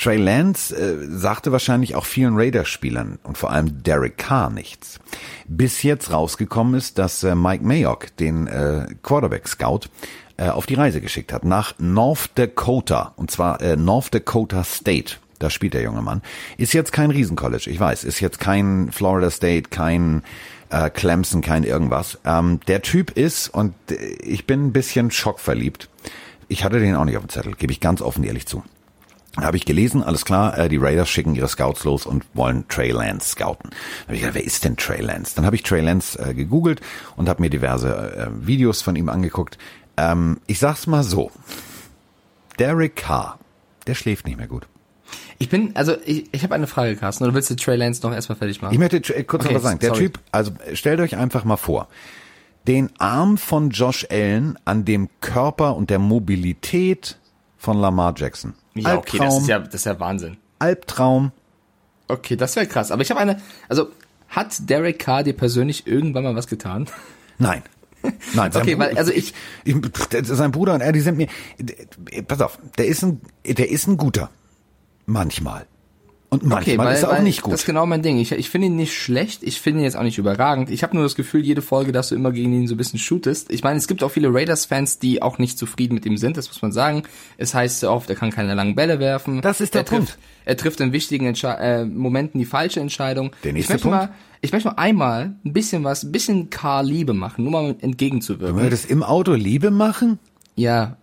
Trey Lance äh, sagte wahrscheinlich auch vielen Raiders-Spielern und vor allem Derek Carr nichts. Bis jetzt rausgekommen ist, dass äh, Mike Mayock, den äh, Quarterback-Scout, äh, auf die Reise geschickt hat nach North Dakota und zwar äh, North Dakota State. Da spielt der junge Mann. Ist jetzt kein Riesencollege, ich weiß. Ist jetzt kein Florida State, kein äh, Clemson, kein irgendwas. Ähm, der Typ ist, und äh, ich bin ein bisschen schockverliebt. Ich hatte den auch nicht auf dem Zettel, gebe ich ganz offen ehrlich zu habe ich gelesen, alles klar, äh, die Raiders schicken ihre Scouts los und wollen Trey Lance scouten. Da habe ich gedacht, wer ist denn Trey Lance? Dann habe ich Trey Lance äh, gegoogelt und habe mir diverse äh, Videos von ihm angeguckt. Ähm, ich sag's mal so, Derek Carr, der schläft nicht mehr gut. Ich bin, also ich, ich habe eine Frage, Carsten, oder willst du Trey Lance noch erstmal fertig machen? Ich möchte äh, kurz okay, noch was sagen. Der sorry. Typ, also stellt euch einfach mal vor, den Arm von Josh Allen an dem Körper und der Mobilität von Lamar Jackson. Ja, okay, das ist ja, das ist ja Wahnsinn. Albtraum. Okay, das wäre krass. Aber ich habe eine, also hat Derek Carr dir persönlich irgendwann mal was getan? Nein. Nein, *laughs* okay, weil also ich, ich, sein Bruder und er, die sind mir, pass auf, der ist ein, der ist ein guter, manchmal. Und manchmal okay, weil, ist er auch nicht gut. Das ist genau mein Ding. Ich, ich finde ihn nicht schlecht, ich finde ihn jetzt auch nicht überragend. Ich habe nur das Gefühl, jede Folge, dass du immer gegen ihn so ein bisschen shootest. Ich meine, es gibt auch viele Raiders-Fans, die auch nicht zufrieden mit ihm sind, das muss man sagen. Es heißt sehr oft, er kann keine langen Bälle werfen. Das ist der er Punkt. Trifft, er trifft in wichtigen Entsche äh, Momenten die falsche Entscheidung. Der nächste ich Punkt. Mal, ich möchte mal einmal ein bisschen was, ein bisschen Karl Liebe machen, nur mal entgegenzuwirken. Du würdest im Auto Liebe machen? Ja,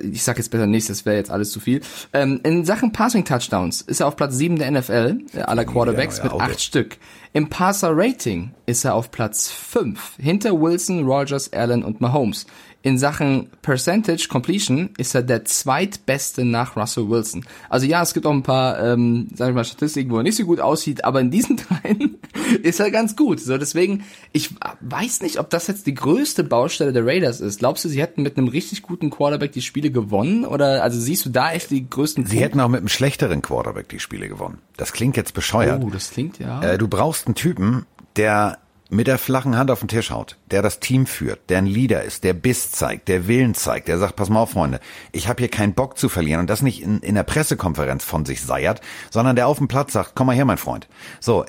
ich sag jetzt besser nichts, das wäre jetzt alles zu viel. Ähm, in Sachen Passing Touchdowns ist er auf Platz 7 der NFL äh, aller Quarterbacks ja, ja, mit acht Stück. Im Passer Rating ist er auf Platz 5 hinter Wilson, Rogers, Allen und Mahomes. In Sachen Percentage Completion ist er der zweitbeste nach Russell Wilson. Also ja, es gibt auch ein paar, ähm, sag ich mal, Statistiken, wo er nicht so gut aussieht, aber in diesen *laughs* dreien ist er ganz gut. So deswegen, ich weiß nicht, ob das jetzt die größte Baustelle der Raiders ist. Glaubst du, sie hätten mit einem richtig guten Quarterback die Spiele gewonnen? Oder also siehst du da echt die größten? Sie Punkte? hätten auch mit einem schlechteren Quarterback die Spiele gewonnen. Das klingt jetzt bescheuert. Oh, das klingt ja. Äh, du brauchst einen Typen, der mit der flachen Hand auf den Tisch haut, der das Team führt, der ein Leader ist, der Biss zeigt, der Willen zeigt, der sagt, pass mal auf, Freunde, ich habe hier keinen Bock zu verlieren und das nicht in, in der Pressekonferenz von sich seiert, sondern der auf dem Platz sagt, komm mal her, mein Freund. So, äh,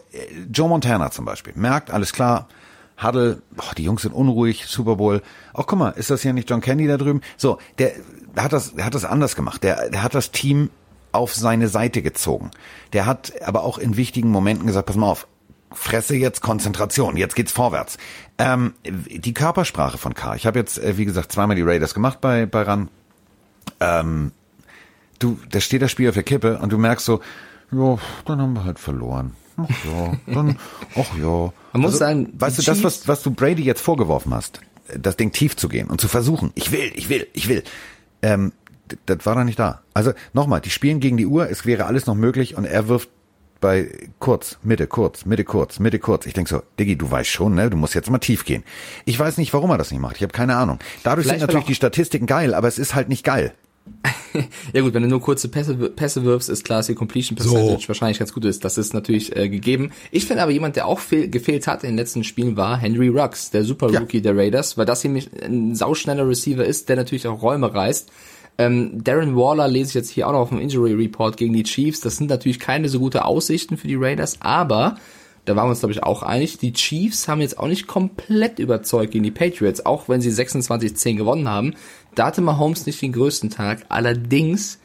Joe Montana zum Beispiel, merkt, alles klar, Huddle, boah, die Jungs sind unruhig, Super Bowl. Auch guck mal, ist das hier nicht John Candy da drüben? So, der, der hat das, der hat das anders gemacht. Der, der hat das Team auf seine Seite gezogen. Der hat aber auch in wichtigen Momenten gesagt, pass mal auf, Fresse jetzt Konzentration, jetzt geht's vorwärts. Ähm, die Körpersprache von K. Ich habe jetzt, äh, wie gesagt, zweimal die Raiders gemacht bei, bei RAN. Ähm, du, da steht das Spiel auf der Kippe und du merkst so, ja, dann haben wir halt verloren. Ach ja, dann, *laughs* ach ja. Man muss also, sagen, weißt du, das, was, was du Brady jetzt vorgeworfen hast, das Ding tief zu gehen und zu versuchen, ich will, ich will, ich will, ähm, das war da nicht da. Also nochmal, die spielen gegen die Uhr, es wäre alles noch möglich und er wirft bei kurz, Mitte, kurz, Mitte, kurz, Mitte, kurz. Ich denk so, Diggi, du weißt schon, ne? Du musst jetzt mal tief gehen. Ich weiß nicht, warum er das nicht macht. Ich habe keine Ahnung. Dadurch Vielleicht sind natürlich die Statistiken geil, aber es ist halt nicht geil. *laughs* ja gut, wenn du nur kurze Pässe, Pässe wirfst, ist klar, dass die Completion Percentage so. wahrscheinlich ganz gut ist. Das ist natürlich äh, gegeben. Ich finde aber jemand, der auch fehl, gefehlt hat in den letzten Spielen, war Henry Rux, der Super Rookie ja. der Raiders, weil das nämlich ein sauschneller Receiver ist, der natürlich auch Räume reißt. Ähm, Darren Waller lese ich jetzt hier auch noch auf dem Injury Report gegen die Chiefs. Das sind natürlich keine so gute Aussichten für die Raiders, aber da waren wir uns, glaube ich, auch einig. Die Chiefs haben jetzt auch nicht komplett überzeugt gegen die Patriots, auch wenn sie 26-10 gewonnen haben. Da hatte Mahomes nicht den größten Tag. Allerdings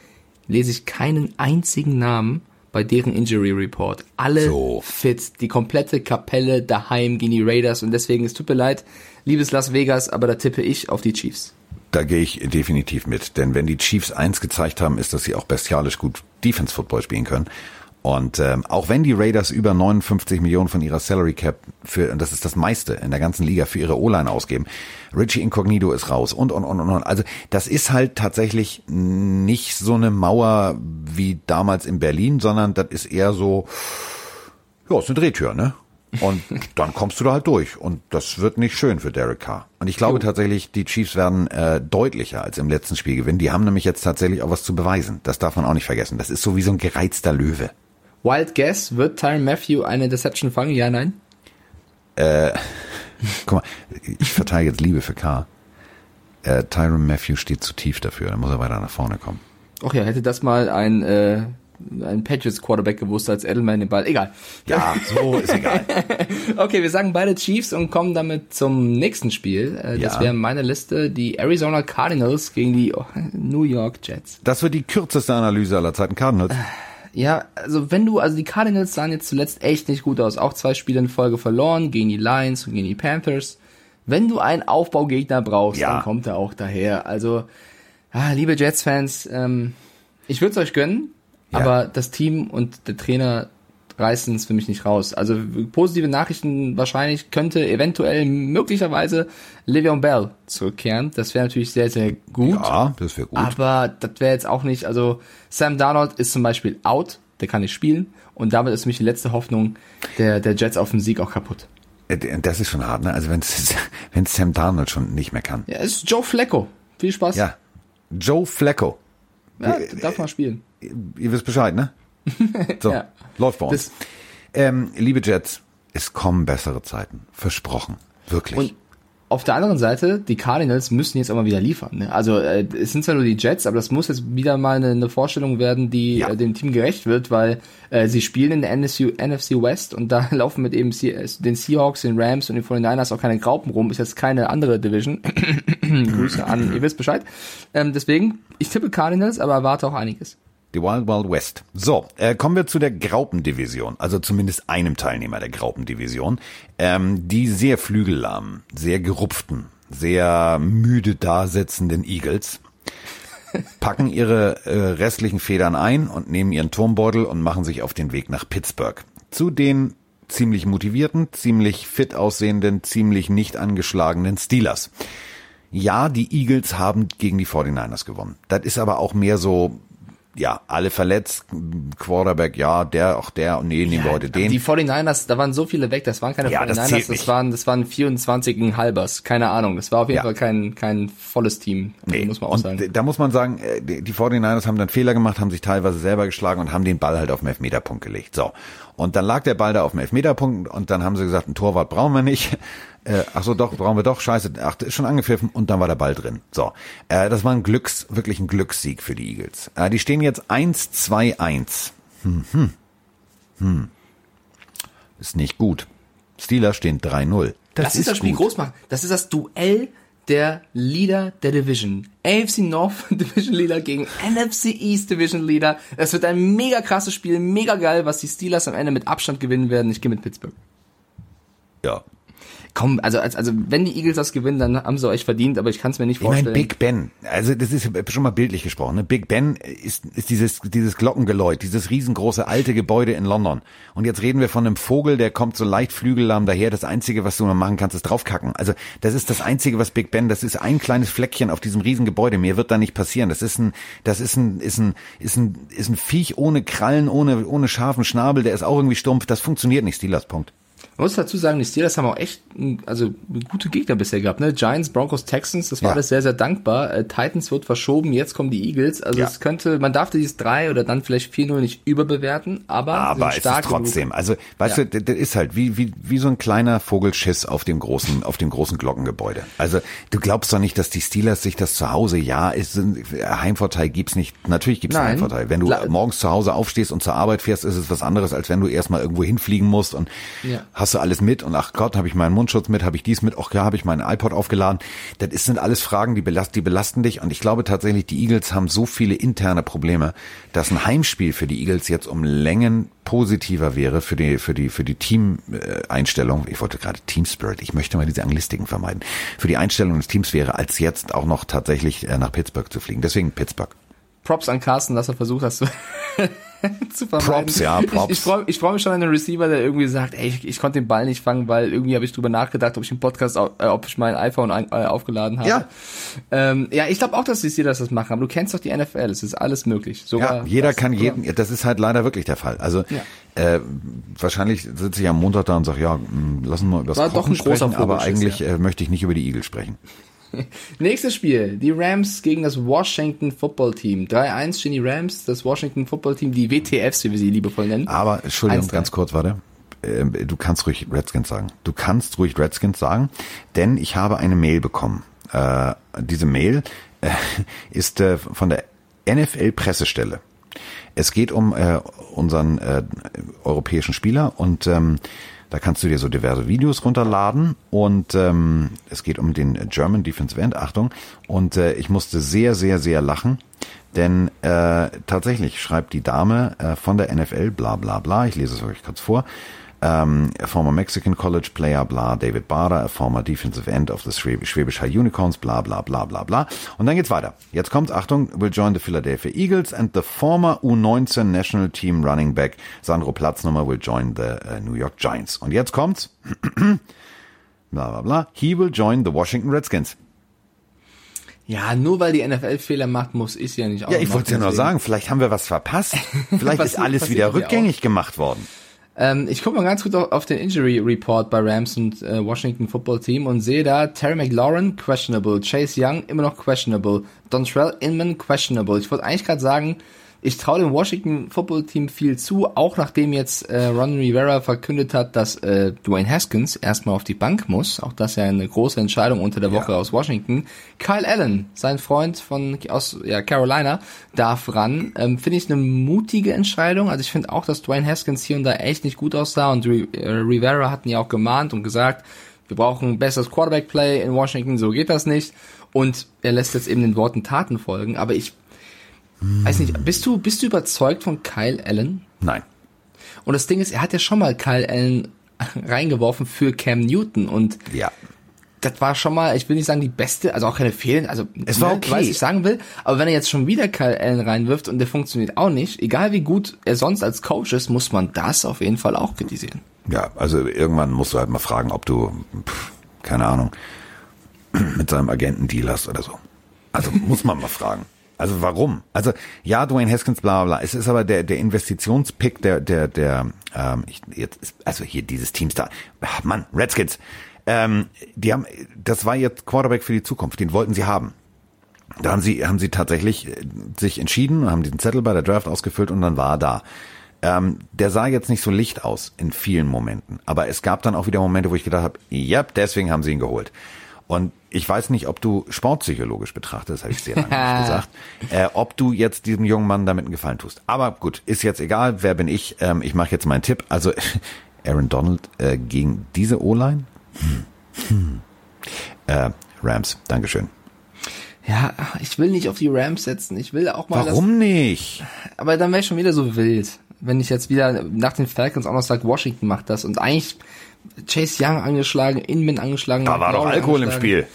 lese ich keinen einzigen Namen bei deren Injury Report. Alle so. fit, die komplette Kapelle daheim gegen die Raiders und deswegen, es tut mir leid, liebes Las Vegas, aber da tippe ich auf die Chiefs. Da gehe ich definitiv mit, denn wenn die Chiefs eins gezeigt haben, ist, dass sie auch bestialisch gut Defense Football spielen können. Und ähm, auch wenn die Raiders über 59 Millionen von ihrer Salary Cap für, und das ist das meiste in der ganzen Liga, für ihre O-Line ausgeben, Richie Incognito ist raus und, und, und, und, und. Also das ist halt tatsächlich nicht so eine Mauer wie damals in Berlin, sondern das ist eher so, ja, ist eine Drehtür, ne? Und dann kommst du da halt durch. Und das wird nicht schön für Derek Carr. Und ich glaube tatsächlich, die Chiefs werden äh, deutlicher als im letzten Spiel gewinnen. Die haben nämlich jetzt tatsächlich auch was zu beweisen. Das darf man auch nicht vergessen. Das ist so wie so ein gereizter Löwe. Wild Guess, wird Tyron Matthew eine Deception fangen? Ja, nein? Äh, *laughs* guck mal, ich verteile jetzt Liebe für Carr. Äh, Tyron Matthew steht zu tief dafür. Dann muss er weiter nach vorne kommen. Ach ja, hätte das mal ein äh, ein Patriots Quarterback gewusst als Edelman den Ball. Egal. Ja, so ist egal. *laughs* okay, wir sagen beide Chiefs und kommen damit zum nächsten Spiel. Äh, das ja. wäre meine Liste die Arizona Cardinals gegen die New York Jets. Das wird die kürzeste Analyse aller Zeiten Cardinals. Ja, also wenn du, also die Cardinals sahen jetzt zuletzt echt nicht gut aus. Auch zwei Spiele in Folge verloren gegen die Lions und gegen die Panthers. Wenn du einen Aufbaugegner brauchst, ja. dann kommt er auch daher. Also, ah, liebe Jets-Fans, ähm, ich würde es euch gönnen, ja. Aber das Team und der Trainer reißen es für mich nicht raus. Also positive Nachrichten wahrscheinlich könnte eventuell möglicherweise Le'Veon Bell zurückkehren. Das wäre natürlich sehr, sehr gut. Ja, das wäre gut. Aber das wäre jetzt auch nicht, also Sam Darnold ist zum Beispiel out, der kann nicht spielen und damit ist für mich die letzte Hoffnung der, der Jets auf den Sieg auch kaputt. Äh, das ist schon hart, ne? Also wenn *laughs* wenn Sam Darnold schon nicht mehr kann. Ja, es ist Joe Flacco. Viel Spaß. Ja. Joe Flacco. Ja, darf mal spielen ihr wisst Bescheid, ne? *laughs* So, ja. läuft bei uns. Ähm, liebe Jets, es kommen bessere Zeiten. Versprochen. Wirklich. Und auf der anderen Seite, die Cardinals müssen jetzt aber wieder liefern. Ne? Also äh, es sind zwar nur die Jets, aber das muss jetzt wieder mal eine, eine Vorstellung werden, die ja. äh, dem Team gerecht wird, weil äh, sie spielen in der NSU, NFC West und da *laughs* laufen mit eben C den Seahawks, den Rams und den 49ers auch keine Graupen rum. Ist jetzt keine andere Division. *clears throat* Grüße an, ihr wisst Bescheid. Ähm, deswegen, ich tippe Cardinals, aber erwarte auch einiges. Die Wild Wild West. So, äh, kommen wir zu der Graupendivision, also zumindest einem Teilnehmer der Graupendivision, ähm, die sehr flügellahmen, sehr gerupften, sehr müde dasitzenden Eagles *laughs* packen ihre äh, restlichen Federn ein und nehmen ihren Turmbeutel und machen sich auf den Weg nach Pittsburgh. Zu den ziemlich motivierten, ziemlich fit aussehenden, ziemlich nicht angeschlagenen Steelers. Ja, die Eagles haben gegen die 49ers gewonnen. Das ist aber auch mehr so ja, alle verletzt, Quarterback, ja, der, auch der, nee, nehmen wir heute den. Die 49ers, da waren so viele weg, das waren keine ja, 49ers, das, das waren, das waren 24 Halbers, keine Ahnung, das war auf jeden ja. Fall kein, kein volles Team, nee. muss man auch und sagen. Da muss man sagen, äh, die 49ers haben dann Fehler gemacht, haben sich teilweise selber geschlagen und haben den Ball halt auf den Elfmeterpunkt gelegt, so. Und dann lag der Ball da auf dem Elfmeterpunkt und dann haben sie gesagt, ein Torwart brauchen wir nicht. *laughs* Äh, ach so, doch, brauchen wir doch, scheiße, ach, ist schon angepfiffen und dann war der Ball drin. So, äh, das war ein Glücks, wirklich ein Glückssieg für die Eagles. Äh, die stehen jetzt 1-2-1. Hm, hm, hm. Ist nicht gut. Steelers stehen 3-0. Das, das ist, ist das Spiel gut. groß machen. Das ist das Duell der Leader der Division. AFC North *laughs* Division Leader gegen NFC East Division Leader. Es wird ein mega krasses Spiel, mega geil, was die Steelers am Ende mit Abstand gewinnen werden. Ich gehe mit Pittsburgh. Ja, komm, also, also wenn die Eagles das gewinnen, dann haben sie euch verdient, aber ich kann es mir nicht vorstellen. Ich meine, Big Ben, also das ist schon mal bildlich gesprochen. Ne? Big Ben ist, ist dieses, dieses Glockengeläut, dieses riesengroße alte Gebäude in London. Und jetzt reden wir von einem Vogel, der kommt so leicht flügellahm daher. Das Einzige, was du noch machen kannst, ist draufkacken. Also das ist das Einzige, was Big Ben, das ist ein kleines Fleckchen auf diesem riesen Gebäude. Mehr wird da nicht passieren. Das ist ein, das ist ein, ist ein, ist ein, ist ein Viech ohne Krallen, ohne, ohne scharfen Schnabel, der ist auch irgendwie stumpf. Das funktioniert nicht, Steelers, Punkt. Man muss dazu sagen, die Steelers haben auch echt also gute Gegner bisher gehabt. Ne? Giants, Broncos, Texans, das war ja. alles sehr, sehr dankbar. Äh, Titans wird verschoben, jetzt kommen die Eagles. Also ja. es könnte, man darf dieses 3 oder dann vielleicht 4-0 nicht überbewerten, aber, aber es ist trotzdem. Genug. Also weißt ja. du, das ist halt wie, wie, wie so ein kleiner Vogelschiss auf dem großen, auf dem großen Glockengebäude. Also du glaubst doch nicht, dass die Steelers sich das zu Hause, ja, ist ein Heimvorteil gibt's nicht. Natürlich gibt's Nein. einen Heimvorteil. Wenn du La morgens zu Hause aufstehst und zur Arbeit fährst, ist es was anderes, als wenn du erstmal irgendwo hinfliegen musst und hast du alles mit und ach Gott, habe ich meinen Mundschutz mit, habe ich dies mit, ach ja, habe ich meinen iPod aufgeladen. Das sind alles Fragen, die, belast, die belasten dich und ich glaube tatsächlich, die Eagles haben so viele interne Probleme, dass ein Heimspiel für die Eagles jetzt um Längen positiver wäre für die für die für die Team-Einstellung. Ich wollte gerade Team Spirit. Ich möchte mal diese Anglistiken vermeiden. Für die Einstellung des Teams wäre, als jetzt auch noch tatsächlich äh, nach Pittsburgh zu fliegen. Deswegen Pittsburgh. Props an Carsten, dass er versucht hat, *laughs* *laughs* zu vermeiden. Props, ja, Props. Ich, ich freue ich freu mich schon an den Receiver, der irgendwie sagt, ey, ich, ich konnte den Ball nicht fangen, weil irgendwie habe ich drüber nachgedacht, ob ich einen Podcast, äh, ob ich mein iPhone ein, äh, aufgeladen habe. Ja, ähm, ja ich glaube auch, dass die Steelers das machen, aber du kennst doch die NFL, es ist alles möglich. Sogar ja, jeder kann jeden, das ist halt leider wirklich der Fall. Also ja. äh, wahrscheinlich sitze ich am Montag da und sage, ja, hm, lassen wir über das War Kochen sprechen, aber eigentlich ja. äh, möchte ich nicht über die Eagles sprechen. *laughs* Nächstes Spiel, die Rams gegen das Washington Football Team. 3-1 stehen die Rams, das Washington Football Team, die WTFs, wie wir sie liebevoll nennen. Aber, Entschuldigung, ganz kurz, warte. Ähm, du kannst ruhig Redskins sagen. Du kannst ruhig Redskins sagen, denn ich habe eine Mail bekommen. Äh, diese Mail äh, ist äh, von der NFL-Pressestelle. Es geht um unseren europäischen Spieler und ähm, da kannst du dir so diverse Videos runterladen und ähm, es geht um den German Defensive End, Achtung. Und äh, ich musste sehr, sehr, sehr lachen, denn äh, tatsächlich schreibt die Dame äh, von der NFL, bla bla bla, ich lese es euch kurz vor, um, a former Mexican college player, bla, David Bader, a former defensive end of the Schwäbisch High Unicorns, bla, bla, bla, bla, bla. Und dann geht's weiter. Jetzt kommt, Achtung, will join the Philadelphia Eagles and the former U19 National Team Running Back Sandro Platznummer will join the uh, New York Giants. Und jetzt kommt's, *clears throat* bla, bla, bla, he will join the Washington Redskins. Ja, nur weil die NFL Fehler macht, muss ich ja nicht auch. Ja, ich wollte ja nur sagen, vielleicht haben wir was verpasst. *laughs* Vielleicht ist alles wieder rückgängig gemacht worden. Ähm, ich gucke mal ganz auf, auf, den Injury Report bei Rams und äh, Washington Football Team und sehe da Terry McLaurin questionable, Chase Young immer noch questionable, Dontrell Inman questionable. Ich wollte eigentlich gerade sagen, ich traue dem Washington Football Team viel zu, auch nachdem jetzt äh, Ron Rivera verkündet hat, dass äh, Dwayne Haskins erstmal auf die Bank muss. Auch das ja eine große Entscheidung unter der Woche ja. aus Washington. Kyle Allen, sein Freund von aus ja, Carolina, darf ran. Ähm, finde ich eine mutige Entscheidung. Also ich finde auch, dass Dwayne Haskins hier und da echt nicht gut aussah und äh, Rivera hatten ja auch gemahnt und gesagt, wir brauchen ein besseres Quarterback-Play in Washington, so geht das nicht. Und er lässt jetzt eben den Worten Taten folgen. Aber ich. Weiß nicht, bist du, bist du überzeugt von Kyle Allen? Nein. Und das Ding ist, er hat ja schon mal Kyle Allen *laughs* reingeworfen für Cam Newton und ja. das war schon mal, ich will nicht sagen die beste, also auch keine Fehlen, also es war okay. was ich sagen will, aber wenn er jetzt schon wieder Kyle Allen reinwirft und der funktioniert auch nicht, egal wie gut er sonst als Coach ist, muss man das auf jeden Fall auch kritisieren. Ja, also irgendwann musst du halt mal fragen, ob du, pff, keine Ahnung, *clears throat* mit seinem Agenten Deal hast oder so. Also muss man mal fragen. Also warum? Also ja, Dwayne Haskins, bla bla. Es ist aber der der Investitionspick der der der ähm, ich, jetzt ist, also hier dieses Teamstar. Ach, Mann, Redskins. Ähm, die haben das war jetzt Quarterback für die Zukunft. Den wollten sie haben. Da haben sie haben sie tatsächlich äh, sich entschieden, haben diesen Zettel bei der Draft ausgefüllt und dann war er da. Ähm, der sah jetzt nicht so licht aus in vielen Momenten, aber es gab dann auch wieder Momente, wo ich gedacht habe, ja, deswegen haben sie ihn geholt. Und ich weiß nicht, ob du sportpsychologisch betrachtest, habe ich sehr lange nicht *laughs* gesagt, äh, ob du jetzt diesem jungen Mann damit einen Gefallen tust. Aber gut, ist jetzt egal, wer bin ich? Ähm, ich mache jetzt meinen Tipp. Also *laughs* Aaron Donald äh, gegen diese O-Line? Hm. Hm. Äh, Rams, Dankeschön. Ja, ich will nicht auf die Rams setzen. Ich will auch mal. Warum das, nicht? Aber dann wäre ich schon wieder so wild, wenn ich jetzt wieder nach den Falcons auch noch sage, Washington macht das. Und eigentlich Chase Young angeschlagen, Inman angeschlagen. Da war doch Alkohol im Spiel.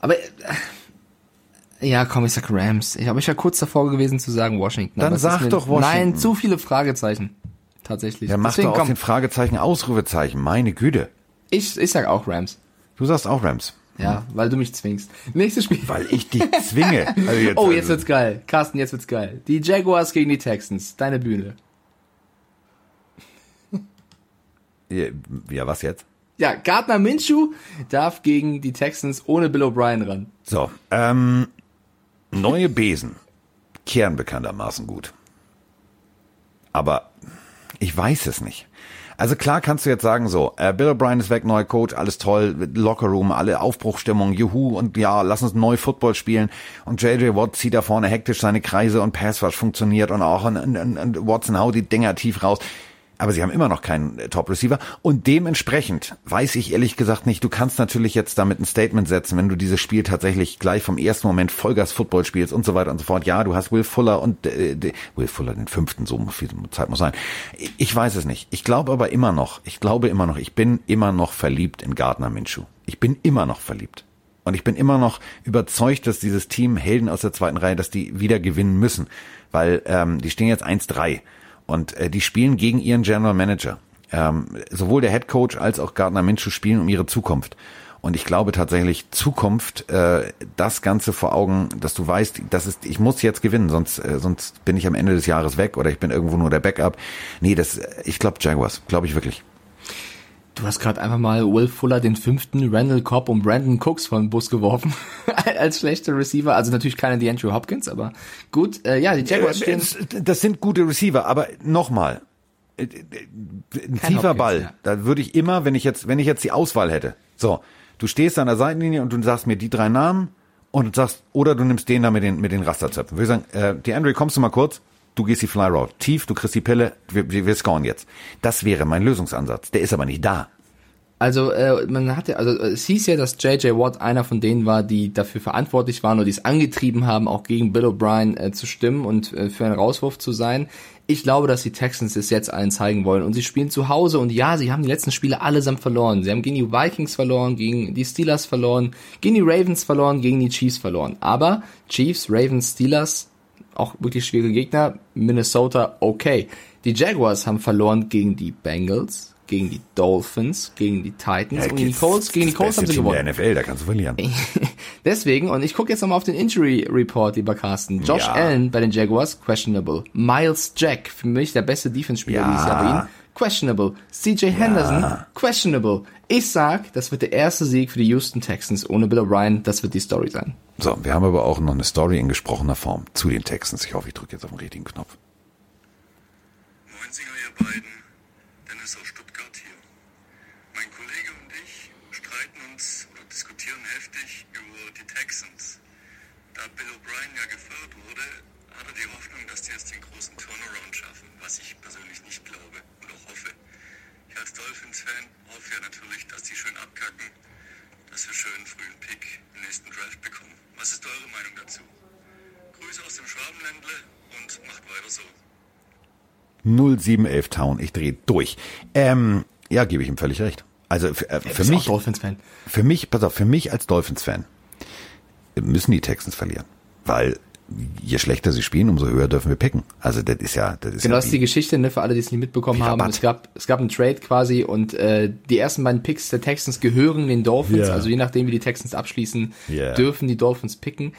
Aber äh, ja, komm, ich sag Rams. Ich habe ich ja kurz davor gewesen zu sagen Washington. Dann sag doch Washington. Nein, zu viele Fragezeichen. Tatsächlich. Ja, mach doch aus den Fragezeichen Ausrufezeichen. Meine Güte. Ich, ich sag auch Rams. Du sagst auch Rams. Ja, weil du mich zwingst. Nächstes Spiel. Weil ich dich zwinge. *laughs* Also jetzt, oh, jetzt also. wird's geil. Carsten, jetzt wird's geil. Die Jaguars gegen die Texans. Deine Bühne. Ja, was jetzt? Ja, Gardner Minshew darf gegen die Texans ohne Bill O'Brien ran. So, ähm, neue Besen kehren bekanntermaßen gut. Aber ich weiß es nicht. Also klar kannst du jetzt sagen so, äh, Bill O'Brien ist weg, neuer Coach, alles toll, Lockerroom, alle Aufbruchstimmung, juhu und ja, lass uns neu Football spielen und JJ Watt zieht da vorne hektisch seine Kreise und Passwash funktioniert und auch und, und, und Watson haut die Dinger tief raus aber sie haben immer noch keinen äh, Top-Receiver. Und dementsprechend weiß ich ehrlich gesagt nicht, du kannst natürlich jetzt damit ein Statement setzen, wenn du dieses Spiel tatsächlich gleich vom ersten Moment Vollgas-Football spielst und so weiter und so fort. Ja, du hast Will Fuller und äh, Will Fuller den fünften, so viel Zeit muss sein. Ich weiß es nicht. Ich glaube aber immer noch, ich glaube immer noch, ich bin immer noch verliebt in Gardner Minshew. Ich bin immer noch verliebt. Und ich bin immer noch überzeugt, dass dieses Team Helden aus der zweiten Reihe, dass die wieder gewinnen müssen. Weil ähm, die stehen jetzt 1-3. Und äh, die spielen gegen ihren General Manager. Ähm, sowohl der Head Coach als auch Gardner Minshew spielen um ihre Zukunft. Und ich glaube tatsächlich Zukunft, äh, das Ganze vor Augen, dass du weißt, das ist, ich muss jetzt gewinnen, sonst, äh, sonst bin ich am Ende des Jahres weg oder ich bin irgendwo nur der Backup. Nee, das, ich glaube Jaguars, glaube ich wirklich. Du hast gerade einfach mal Will Fuller den fünften, Randall Cobb und Brandon Cooks von Bus geworfen *laughs* als schlechter Receiver. Also natürlich keiner die Andrew Hopkins, aber gut. Äh, ja, die Jaguars äh, stehen. Das sind gute Receiver, aber nochmal, äh, äh, ein Kein tiefer Hopkins, Ball. Ja. Da würde ich immer, wenn ich jetzt, wenn ich jetzt die Auswahl hätte, so, du stehst an der Seitenlinie und du sagst mir die drei Namen und du sagst, oder du nimmst den da mit den mit den Rasterzöpfen. Würde ich sagen, äh, die Andre, kommst du mal kurz? Du gehst die Fly Route tief, du kriegst die Pille, wir, wir, scoren jetzt. Das wäre mein Lösungsansatz. Der ist aber nicht da. Also äh, man hatte, also es hieß ja, dass JJ Watt einer von denen war, die dafür verantwortlich waren oder die es angetrieben haben, auch gegen Bill O'Brien äh, zu stimmen und äh, für einen Rauswurf zu sein. Ich glaube, dass die Texans es jetzt allen zeigen wollen und sie spielen zu Hause und ja, sie haben die letzten Spiele allesamt verloren. Sie haben gegen die Vikings verloren, gegen die Steelers verloren, gegen die Ravens verloren, gegen die Chiefs verloren. Aber Chiefs, Ravens, Steelers auch wirklich schwierige Gegner. Minnesota, okay. Die Jaguars haben verloren gegen die Bengals, gegen die Dolphins, gegen die Titans ja, und gegen die Colts. Gegen die Colts haben sie gewonnen. Der NFL, da kannst du verlieren. *laughs* Deswegen, und ich gucke jetzt nochmal auf den Injury Report, lieber Carsten. Josh ja. Allen bei den Jaguars, questionable. Miles Jack, für mich der beste Defense-Spieler ja. dieses Jahr bei ihnen, questionable. CJ Henderson, questionable. Ich sag, das wird der erste Sieg für die Houston Texans ohne Bill O'Brien. Das wird die Story sein. So, wir haben aber auch noch eine Story in gesprochener Form zu den Texans. Ich hoffe, ich drücke jetzt auf den richtigen Knopf. Moin, Singer, ihr beiden. Dennis aus Stuttgart hier. Mein Kollege und ich streiten uns oder diskutieren heftig über die Texans. Da Bill O'Brien ja gefeuert wurde, hat er die Hoffnung, dass die jetzt den großen Turnaround schaffen, was ich persönlich nicht glaube und auch hoffe. Ich als Dolphins-Fan hoffe ja natürlich, dass die schön abkacken, dass wir schön frühen Pick im nächsten Draft bekommen. Was ist eure Meinung dazu? Grüße aus dem Schwabenländle und macht weiter so. 0711 Town, ich drehe durch. Ähm, ja, gebe ich ihm völlig recht. Also äh, für, mich, Dolphins-Fan. Für mich, pass auf, für mich als Dolphins-Fan müssen die Texans verlieren, weil je schlechter sie spielen, umso höher dürfen wir picken. Also das ist ja, das ist genau, ja das ist die Geschichte, ne, für alle, die es nicht mitbekommen haben. Es gab, es gab einen Trade quasi und äh, die ersten beiden Picks der Texans gehören den Dolphins. Yeah. Also je nachdem, wie die Texans abschließen, yeah. dürfen die Dolphins picken.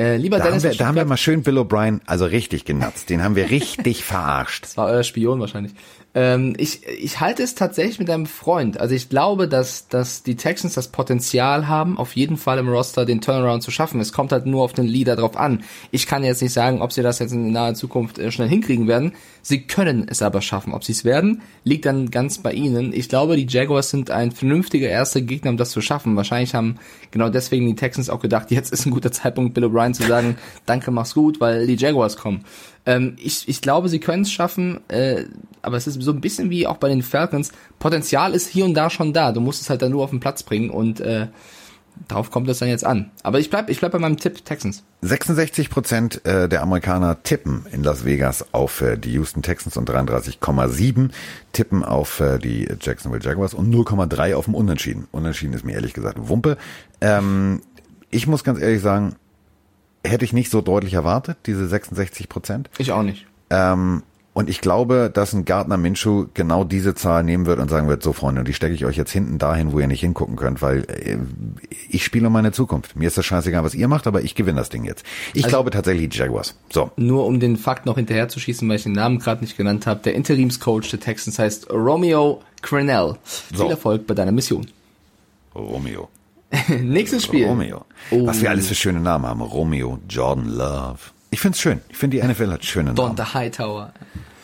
Äh, lieber da Dennis, haben wir, da haben wir mal schön Bill O'Brien, also richtig genutzt. Den haben wir *laughs* richtig verarscht. Das war euer Spion wahrscheinlich. Ähm, ich, ich halte es tatsächlich mit einem Freund. Also ich glaube, dass, dass die Texans das Potenzial haben, auf jeden Fall im Roster den Turnaround zu schaffen. Es kommt halt nur auf den Leader drauf an. Ich kann jetzt nicht sagen, ob sie das jetzt in naher Zukunft äh, schnell hinkriegen werden. Sie können es aber schaffen. Ob sie es werden, liegt dann ganz bei ihnen. Ich glaube, die Jaguars sind ein vernünftiger erster Gegner, um das zu schaffen. Wahrscheinlich haben genau deswegen die Texans auch gedacht, *laughs* jetzt ist ein guter Zeitpunkt, Bill O'Brien zu sagen, danke, mach's gut, weil die Jaguars kommen. Ähm, ich, ich glaube, sie können es schaffen, äh, aber es ist so ein bisschen wie auch bei den Falcons. Potenzial ist hier und da schon da. Du musst es halt dann nur auf den Platz bringen und äh, darauf kommt es dann jetzt an. Aber ich bleib, ich bleib bei meinem Tipp Texans. 66 Prozent äh, der Amerikaner tippen in Las Vegas auf äh, die Houston Texans und 33,7 tippen auf äh, die Jacksonville Jaguars und 0,3 auf dem Unentschieden. Unentschieden ist mir ehrlich gesagt Wumpe. Ähm, ich muss ganz ehrlich sagen, hätte ich nicht so deutlich erwartet, diese 66 Prozent. Ich auch nicht. Ähm, und ich glaube, dass ein Gardner Minshew genau diese Zahl nehmen wird und sagen wird, so Freunde, die stecke ich euch jetzt hinten dahin, wo ihr nicht hingucken könnt, weil äh, ich spiele um meine Zukunft. Mir ist das scheißegal, was ihr macht, aber ich gewinne das Ding jetzt. Ich also, glaube tatsächlich die Jaguars. So. Nur um den Fakt noch hinterher zu schießen, weil ich den Namen gerade nicht genannt habe, der Interimscoach der Texans heißt Romeo Crenell. So. Viel Erfolg bei deiner Mission. Romeo. *laughs* Nächstes Spiel. Romeo. Oh. Was wir alles für schöne Namen haben. Romeo, Jordan Love. Ich find's schön. Ich finde die NFL hat schöne Namen. Don the Hightower.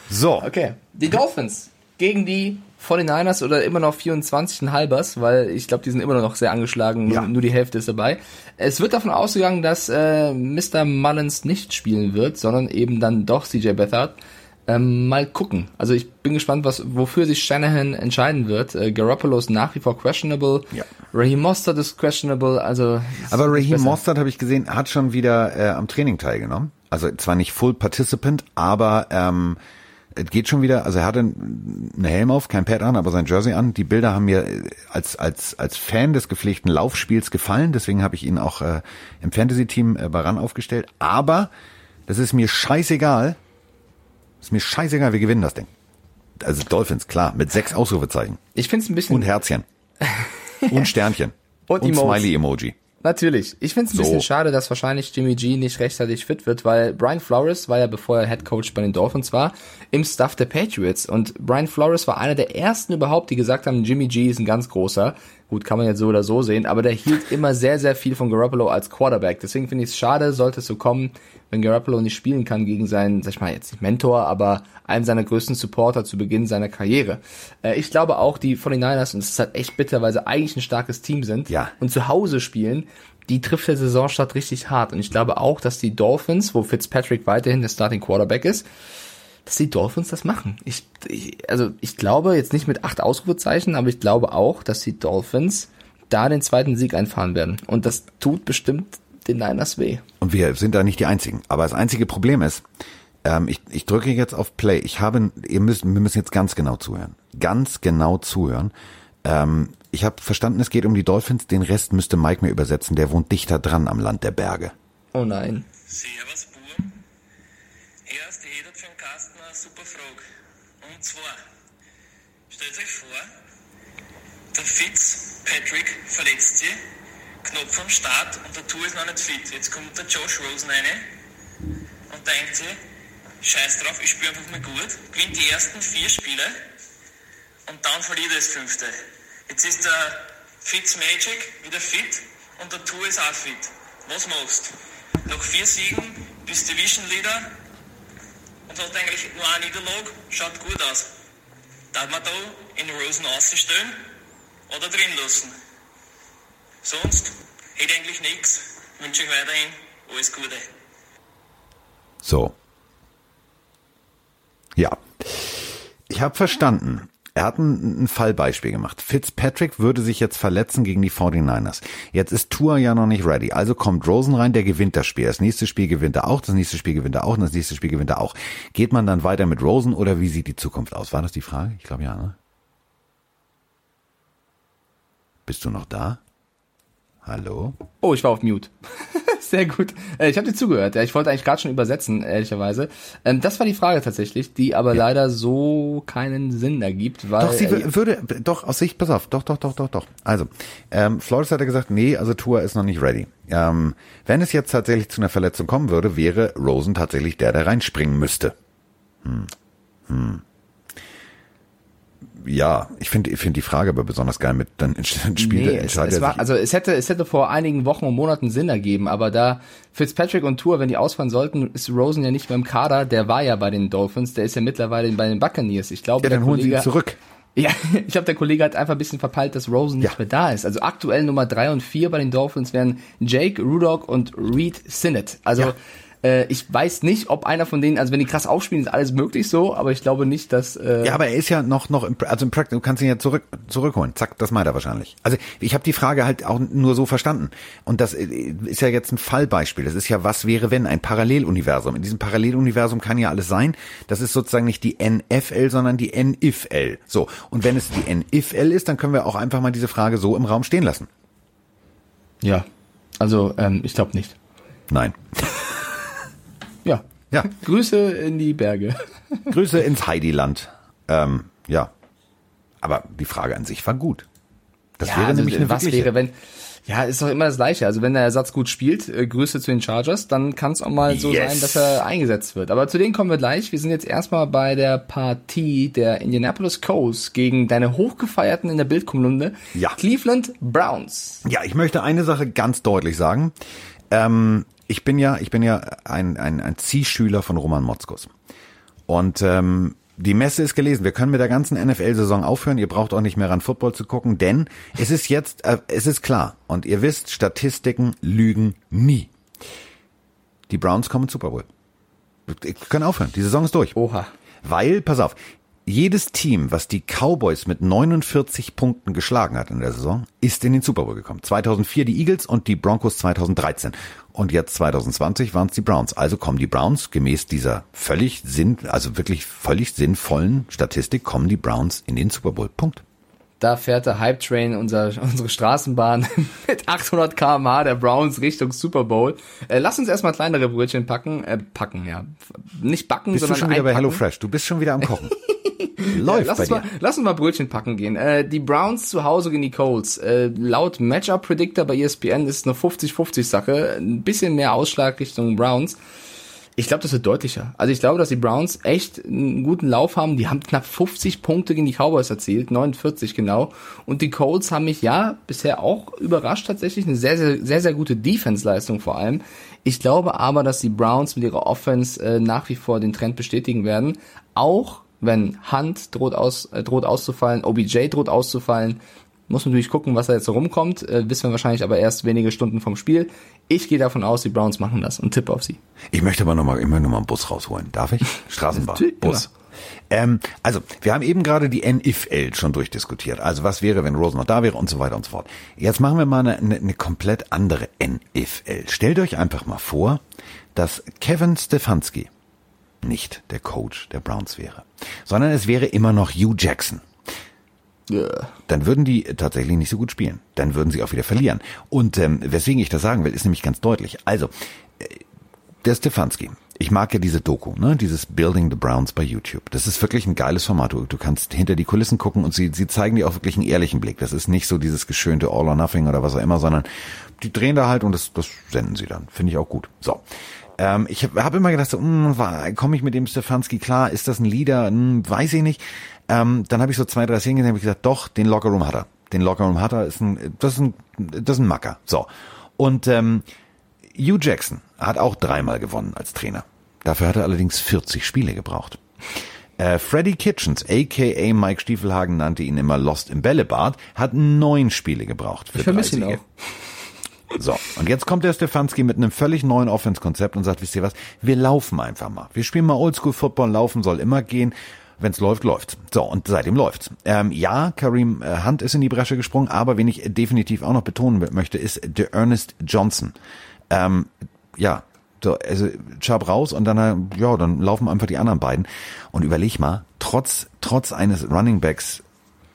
So. Okay. Die Dolphins gegen die 49ers oder immer noch 24 halbers, weil ich glaube, die sind immer noch sehr angeschlagen, ja. nur, nur, die Hälfte ist dabei. Es wird davon ausgegangen, dass äh, Mr. Mullins nicht spielen wird, sondern eben dann doch CJ Beathard. Ähm, mal gucken. Also ich bin gespannt, was wofür sich Shanahan entscheiden wird. Äh, Garoppolo ist nach wie vor questionable. Ja. Raheem Mostert ist questionable. Also aber Raheem Mostert habe ich gesehen, hat schon wieder äh, am Training teilgenommen. Also zwar nicht Full Participant, aber ähm, es geht schon wieder. Also er hatte einen Helm auf, kein Pad an, aber sein Jersey an. Die Bilder haben mir äh, als als als Fan des gepflegten Laufspiels gefallen. Deswegen habe ich ihn auch äh, im Fantasy-Team äh, bei RAN aufgestellt. Aber das ist mir scheißegal Ist mir scheißegal, wir gewinnen das Ding. Also Dolphins, klar, mit sechs Ausrufezeichen. Ich finde es ein bisschen... Und Herzchen. *laughs* und Sternchen. Und, und. Smiley-Emoji. Natürlich. Ich finde es ein bisschen So. schade, dass wahrscheinlich Jimmy G nicht rechtzeitig fit wird, weil Brian Flores war ja, bevor er Head Coach bei den Dolphins war, im Staff der Patriots. Und Brian Flores war einer der ersten überhaupt, die gesagt haben, Jimmy G ist ein ganz großer. Gut, kann man jetzt so oder so sehen, aber der hielt *laughs* immer sehr, sehr viel von Garoppolo als Quarterback. Deswegen finde ich es schade, sollte es so kommen, wenn Garoppolo nicht spielen kann gegen seinen, sag ich mal, jetzt nicht Mentor, aber einen seiner größten Supporter zu Beginn seiner Karriere. Äh, ich glaube auch, die 49ers, und es ist halt echt bitter, weil sie eigentlich ein starkes Team sind Ja. und zu Hause spielen, die trifft der Saisonstart richtig hart. Und ich glaube auch, dass die Dolphins, wo Fitzpatrick weiterhin der Starting Quarterback ist, dass die Dolphins das machen. Ich, ich, also ich glaube jetzt nicht mit acht Ausrufezeichen, aber ich glaube auch, dass die Dolphins da den zweiten Sieg einfahren werden. Und das tut bestimmt den Niners weh. Und wir sind da nicht die Einzigen. Aber das einzige Problem ist, ähm, ich, ich drücke jetzt auf Play. Ich habe, ihr müsst, wir müssen jetzt ganz genau zuhören. Ganz genau zuhören. Ähm, ich habe verstanden, es geht um die Dolphins. Den Rest müsste Mike mir übersetzen. Der wohnt dichter dran am Land der Berge. Oh nein. Servus, 2. Stellt euch vor, der Fitzpatrick verletzt sie, Knopf am Start und der Tour ist noch nicht fit. Jetzt kommt der Josh Rosen rein und denkt sie, scheiß drauf, ich spiele einfach mal gut, gewinnt die ersten vier Spiele und dann verliert er das fünfte. Jetzt ist der Fitz Magic wieder fit und der Tour ist auch fit. Was machst? Nach vier Siegen bist Division Leader, hat eigentlich nur eine Niederlage, schaut gut aus. Darf man da in Rosen ausstellen oder drin lassen? Sonst hätte ich eigentlich nichts. Wünsche euch weiterhin alles Gute. So. Ja. Ich habe verstanden. Er hat ein, ein Fallbeispiel gemacht. Fitzpatrick würde sich jetzt verletzen gegen die 49ers. Jetzt ist Tua ja noch nicht ready. Also kommt Rosen rein, der gewinnt das Spiel. Das nächste Spiel gewinnt er auch, das nächste Spiel gewinnt er auch und das nächste Spiel gewinnt er auch. Geht man dann weiter mit Rosen oder wie sieht die Zukunft aus? War das die Frage? Ich glaube ja, ne? Bist du noch da? Hallo? Oh, ich war auf Mute. *laughs* *laughs* Sehr gut. Äh, Ich habe dir zugehört. Ja, Ich wollte eigentlich gerade schon übersetzen, ehrlicherweise. Ähm, Das war die Frage tatsächlich, die aber leider so keinen Sinn ergibt, weil Doch, sie äh, wür- würde, doch, aus Sicht, pass auf, doch, doch, doch, doch, doch. Also, ähm, Flores hat ja gesagt, nee, also Tua ist noch nicht ready. Ähm, wenn es jetzt tatsächlich zu einer Verletzung kommen würde, wäre Rosen tatsächlich der, der reinspringen müsste. Hm. Hm. Ja, ich finde ich finde die Frage aber besonders geil mit dann Spiel Nee, es, entscheidet es er war, also es hätte, es hätte vor einigen Wochen und Monaten Sinn ergeben, aber da Fitzpatrick und Tour, wenn die ausfallen sollten, ist Rosen ja nicht mehr im Kader, der war ja bei den Dolphins, der ist ja mittlerweile bei den Buccaneers. Ich glaube, ja, dann holen sie ihn Kollege, zurück. Ja, *laughs* ich glaube, der Kollege hat einfach ein bisschen verpeilt, dass Rosen Ja. nicht mehr da ist. Also aktuell Nummer drei und vier bei den Dolphins wären Jake Rudock und Reed Sinnett. Also Ja. Äh, ich weiß nicht, ob einer von denen, also wenn die krass aufspielen, ist alles möglich so, aber ich glaube nicht, dass äh, Ja, aber er ist ja noch noch im, also im Practice, du kannst ihn ja zurück zurückholen. Zack, das meint er wahrscheinlich. Also ich habe die Frage halt auch nur so verstanden und das äh, ist ja jetzt ein Fallbeispiel. Das ist ja was wäre wenn ein Paralleluniversum. In diesem Paralleluniversum kann ja alles sein. Das ist sozusagen nicht die NFL, sondern die NIFL. So und wenn es die NIFL ist, dann können wir auch einfach mal diese Frage so im Raum stehen lassen. ja, also ähm, ich glaube nicht. Nein. Ja. Ja. Grüße in die Berge. *laughs* Grüße ins Heidiland. Ähm, ja. Aber die Frage an sich war gut. Das wäre also, nämlich eine was wirkliche. wäre, wenn ja, ist doch immer das Gleiche. Also wenn der Ersatz gut spielt, äh, Grüße zu den Chargers, dann kann es auch mal so Yes. sein, dass er eingesetzt wird. Aber zu denen kommen wir gleich. Wir sind jetzt erstmal bei der Partie der Indianapolis Colts gegen deine hochgefeierten in der Bildkolumne Ja. Cleveland Browns. Ja, ich möchte eine Sache ganz deutlich sagen. Ähm, ich bin ja, ich bin ja ein, ein, ein Ziehschüler von Roman Motzkus. Und ähm, die Messe ist gelesen. Wir können mit der ganzen NFL-Saison aufhören. Ihr braucht auch nicht mehr ran Football zu gucken, denn es ist jetzt, äh, es ist klar. Und ihr wisst, Statistiken lügen nie. Die Browns kommen Super Bowl. Wir können aufhören. Die Saison ist durch. Oha. Weil, pass auf, jedes Team, was die Cowboys mit 49 Punkten geschlagen hat in der Saison, ist in den Super Bowl gekommen. 2004 die Eagles und die Broncos 2013. Und jetzt 2020 waren es die Browns. Also kommen die Browns gemäß dieser völlig sinn, also wirklich völlig sinnvollen Statistik, kommen die Browns in den Super Bowl. Punkt. Da fährt der Hype Train, unser, unsere Straßenbahn, *laughs* mit 800 km/h der Browns Richtung Super Bowl. Äh, lass uns erstmal kleinere Brötchen packen. Äh, packen, ja. Nicht backen, bist sondern du schon wieder einpacken. bei HelloFresh. Du bist schon wieder am Kochen. *laughs* *laughs* Läuft lass, bei uns dir. Mal, lass uns mal Brötchen packen gehen. Äh, die Browns zu Hause gegen die Colts. Äh, laut Matchup Predictor bei ESPN ist es eine 50-50 Sache. Ein bisschen mehr Ausschlag Richtung Browns. Ich glaube, das wird deutlicher. Also ich glaube, dass die Browns echt einen guten Lauf haben. Die haben knapp 50 Punkte gegen die Cowboys erzielt, 49 genau. Und die Colts haben mich ja bisher auch überrascht tatsächlich. Eine sehr, sehr, sehr, sehr gute Defense-Leistung vor allem. Ich glaube aber, dass die Browns mit ihrer Offense äh, nach wie vor den Trend bestätigen werden. Auch wenn Hunt droht, aus, äh, droht auszufallen, OBJ droht auszufallen. Muss man natürlich gucken, was da jetzt so rumkommt. Äh, wissen wir wahrscheinlich aber erst wenige Stunden vom Spiel. Ich gehe davon aus, die Browns machen das und tippe auf sie. Ich möchte aber nochmal immer noch mal einen Bus rausholen. Darf ich? *laughs* Straßenbahn, Bus. Ähm, also, wir haben eben gerade die NFL schon durchdiskutiert. Also, was wäre, wenn Rose noch da wäre und so weiter und so fort. Jetzt machen wir mal eine, eine, eine komplett andere NFL. Stellt euch einfach mal vor, dass Kevin Stefanski nicht der Coach der Browns wäre, sondern es wäre immer noch Hugh Jackson. Yeah. Dann würden die tatsächlich nicht so gut spielen. Dann würden sie auch wieder verlieren. Und ähm, weswegen ich das sagen will, ist nämlich ganz deutlich. Also, äh, der Stefanski, ich mag ja diese Doku, ne, dieses Building the Browns bei YouTube. Das ist wirklich ein geiles Format. Du, du kannst hinter die Kulissen gucken und sie, sie zeigen dir auch wirklich einen ehrlichen Blick. Das ist nicht so dieses geschönte All or Nothing oder was auch immer, sondern die drehen da halt und das, das senden sie dann. Finde ich auch gut. So. Ähm, ich habe hab immer gedacht, so, hm, komme ich mit dem Stefanski klar? Ist das ein Leader? Hm, weiß ich nicht. Ähm, dann habe ich so zwei, drei Szenen gesehen, habe ich gesagt, doch, den Lockerroom hat er. Den Lockerroom hat er, ist ein, das ist ein, das ist ein Macker. So. Und ähm, Hugh Jackson hat auch dreimal gewonnen als Trainer. Dafür hat er allerdings 40 Spiele gebraucht. Äh, Freddy Kitchens, aka Mike Stiefelhagen nannte ihn immer Lost im Bällebad, hat neun Spiele gebraucht. Für ich vermisse ihn auch. So, und jetzt kommt der Stefanski mit einem völlig neuen Offense-Konzept und sagt, wisst ihr was, wir laufen einfach mal. Wir spielen mal Oldschool-Football, laufen soll immer gehen. Wenn's läuft, läuft's. So, und seitdem läuft's. Ähm, ja, Kareem äh, Hunt ist in die Bresche gesprungen, aber wen ich definitiv auch noch betonen möchte, ist der Ernest Johnson. Ähm, ja, so, also Chubb raus und dann, äh, ja, dann laufen einfach die anderen beiden. Und überleg mal, trotz, trotz eines Running Backs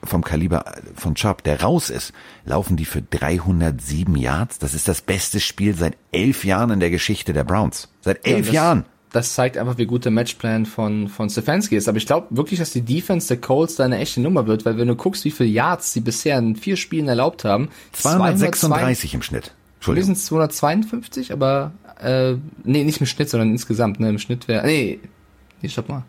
vom Kaliber von Chubb, der raus ist, laufen die für 307 Yards. Das ist das beste Spiel seit elf Jahren in der Geschichte der Browns. Seit elf ja, Jahren. Das zeigt einfach, wie gut der Matchplan von, von Stefanski ist. Aber ich glaube wirklich, dass die Defense der Colts da eine echte Nummer wird, weil wenn du guckst, wie viele Yards sie bisher in vier Spielen erlaubt haben. 236 200, im Schnitt. Entschuldigung. Wir sind 252, aber äh, nee, nicht im Schnitt, sondern insgesamt. Ne, Im Schnitt wäre. Nee, nee, stopp mal.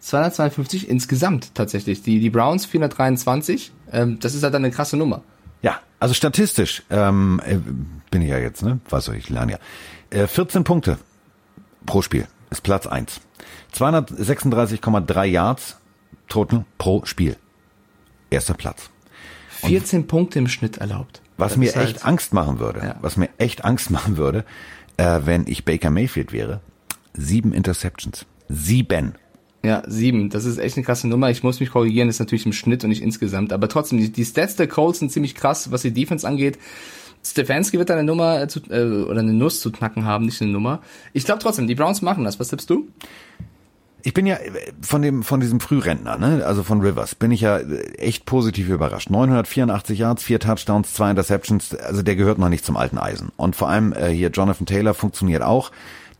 252 insgesamt tatsächlich. Die, die Browns 423. Ähm, das ist halt eine krasse Nummer. Ja, also statistisch ähm, äh, bin ich ja jetzt, ne? Was soll ich lernen ja. Äh, 14 Punkte pro Spiel ist Platz 1. 236,3 Yards total pro Spiel. Erster Platz. Und 14 Punkte im Schnitt erlaubt. Was das mir echt halt, Angst machen würde, ja. was mir echt Angst machen würde, äh, wenn ich Baker Mayfield wäre, sieben Interceptions. Sieben. Ja, sieben. Das ist echt eine krasse Nummer. Ich muss mich korrigieren, das ist natürlich im Schnitt und nicht insgesamt. Aber trotzdem, die, die Stats der Colts sind ziemlich krass, was die Defense angeht. Stefanski wird eine Nummer zu, äh, oder eine Nuss zu knacken haben, nicht eine Nummer. Ich glaube trotzdem, die Browns machen das. Was tippst du? Ich bin ja von dem von diesem Frührentner, ne, also von Rivers, bin ich ja echt positiv überrascht. 984 Yards, vier Touchdowns, zwei Interceptions, also der gehört noch nicht zum alten Eisen. Und vor allem äh, hier Jonathan Taylor funktioniert auch.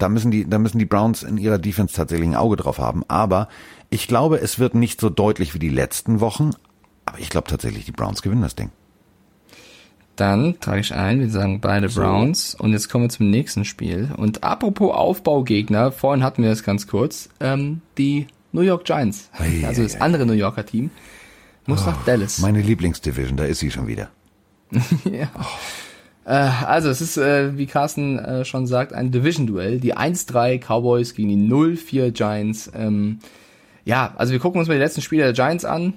Da müssen die, da müssen die Browns in ihrer Defense tatsächlich ein Auge drauf haben. Aber ich glaube, es wird nicht so deutlich wie die letzten Wochen. Aber ich glaube tatsächlich, die Browns gewinnen das Ding. Dann trage ich ein, wir sagen beide so. Browns. Und jetzt kommen wir zum nächsten Spiel. Und apropos Aufbaugegner, vorhin hatten wir das ganz kurz, ähm, die New York Giants. Ei, also das ei, andere New Yorker Team. Muss oh, nach Dallas. Meine Lieblingsdivision, da ist sie schon wieder. *laughs* ja. Oh. Äh, also es ist, äh, wie Carsten äh, schon sagt, ein Division-Duell. Die 1-3 Cowboys gegen die 0-4 Giants. Ähm, ja, also wir gucken uns mal die letzten Spiele der Giants an.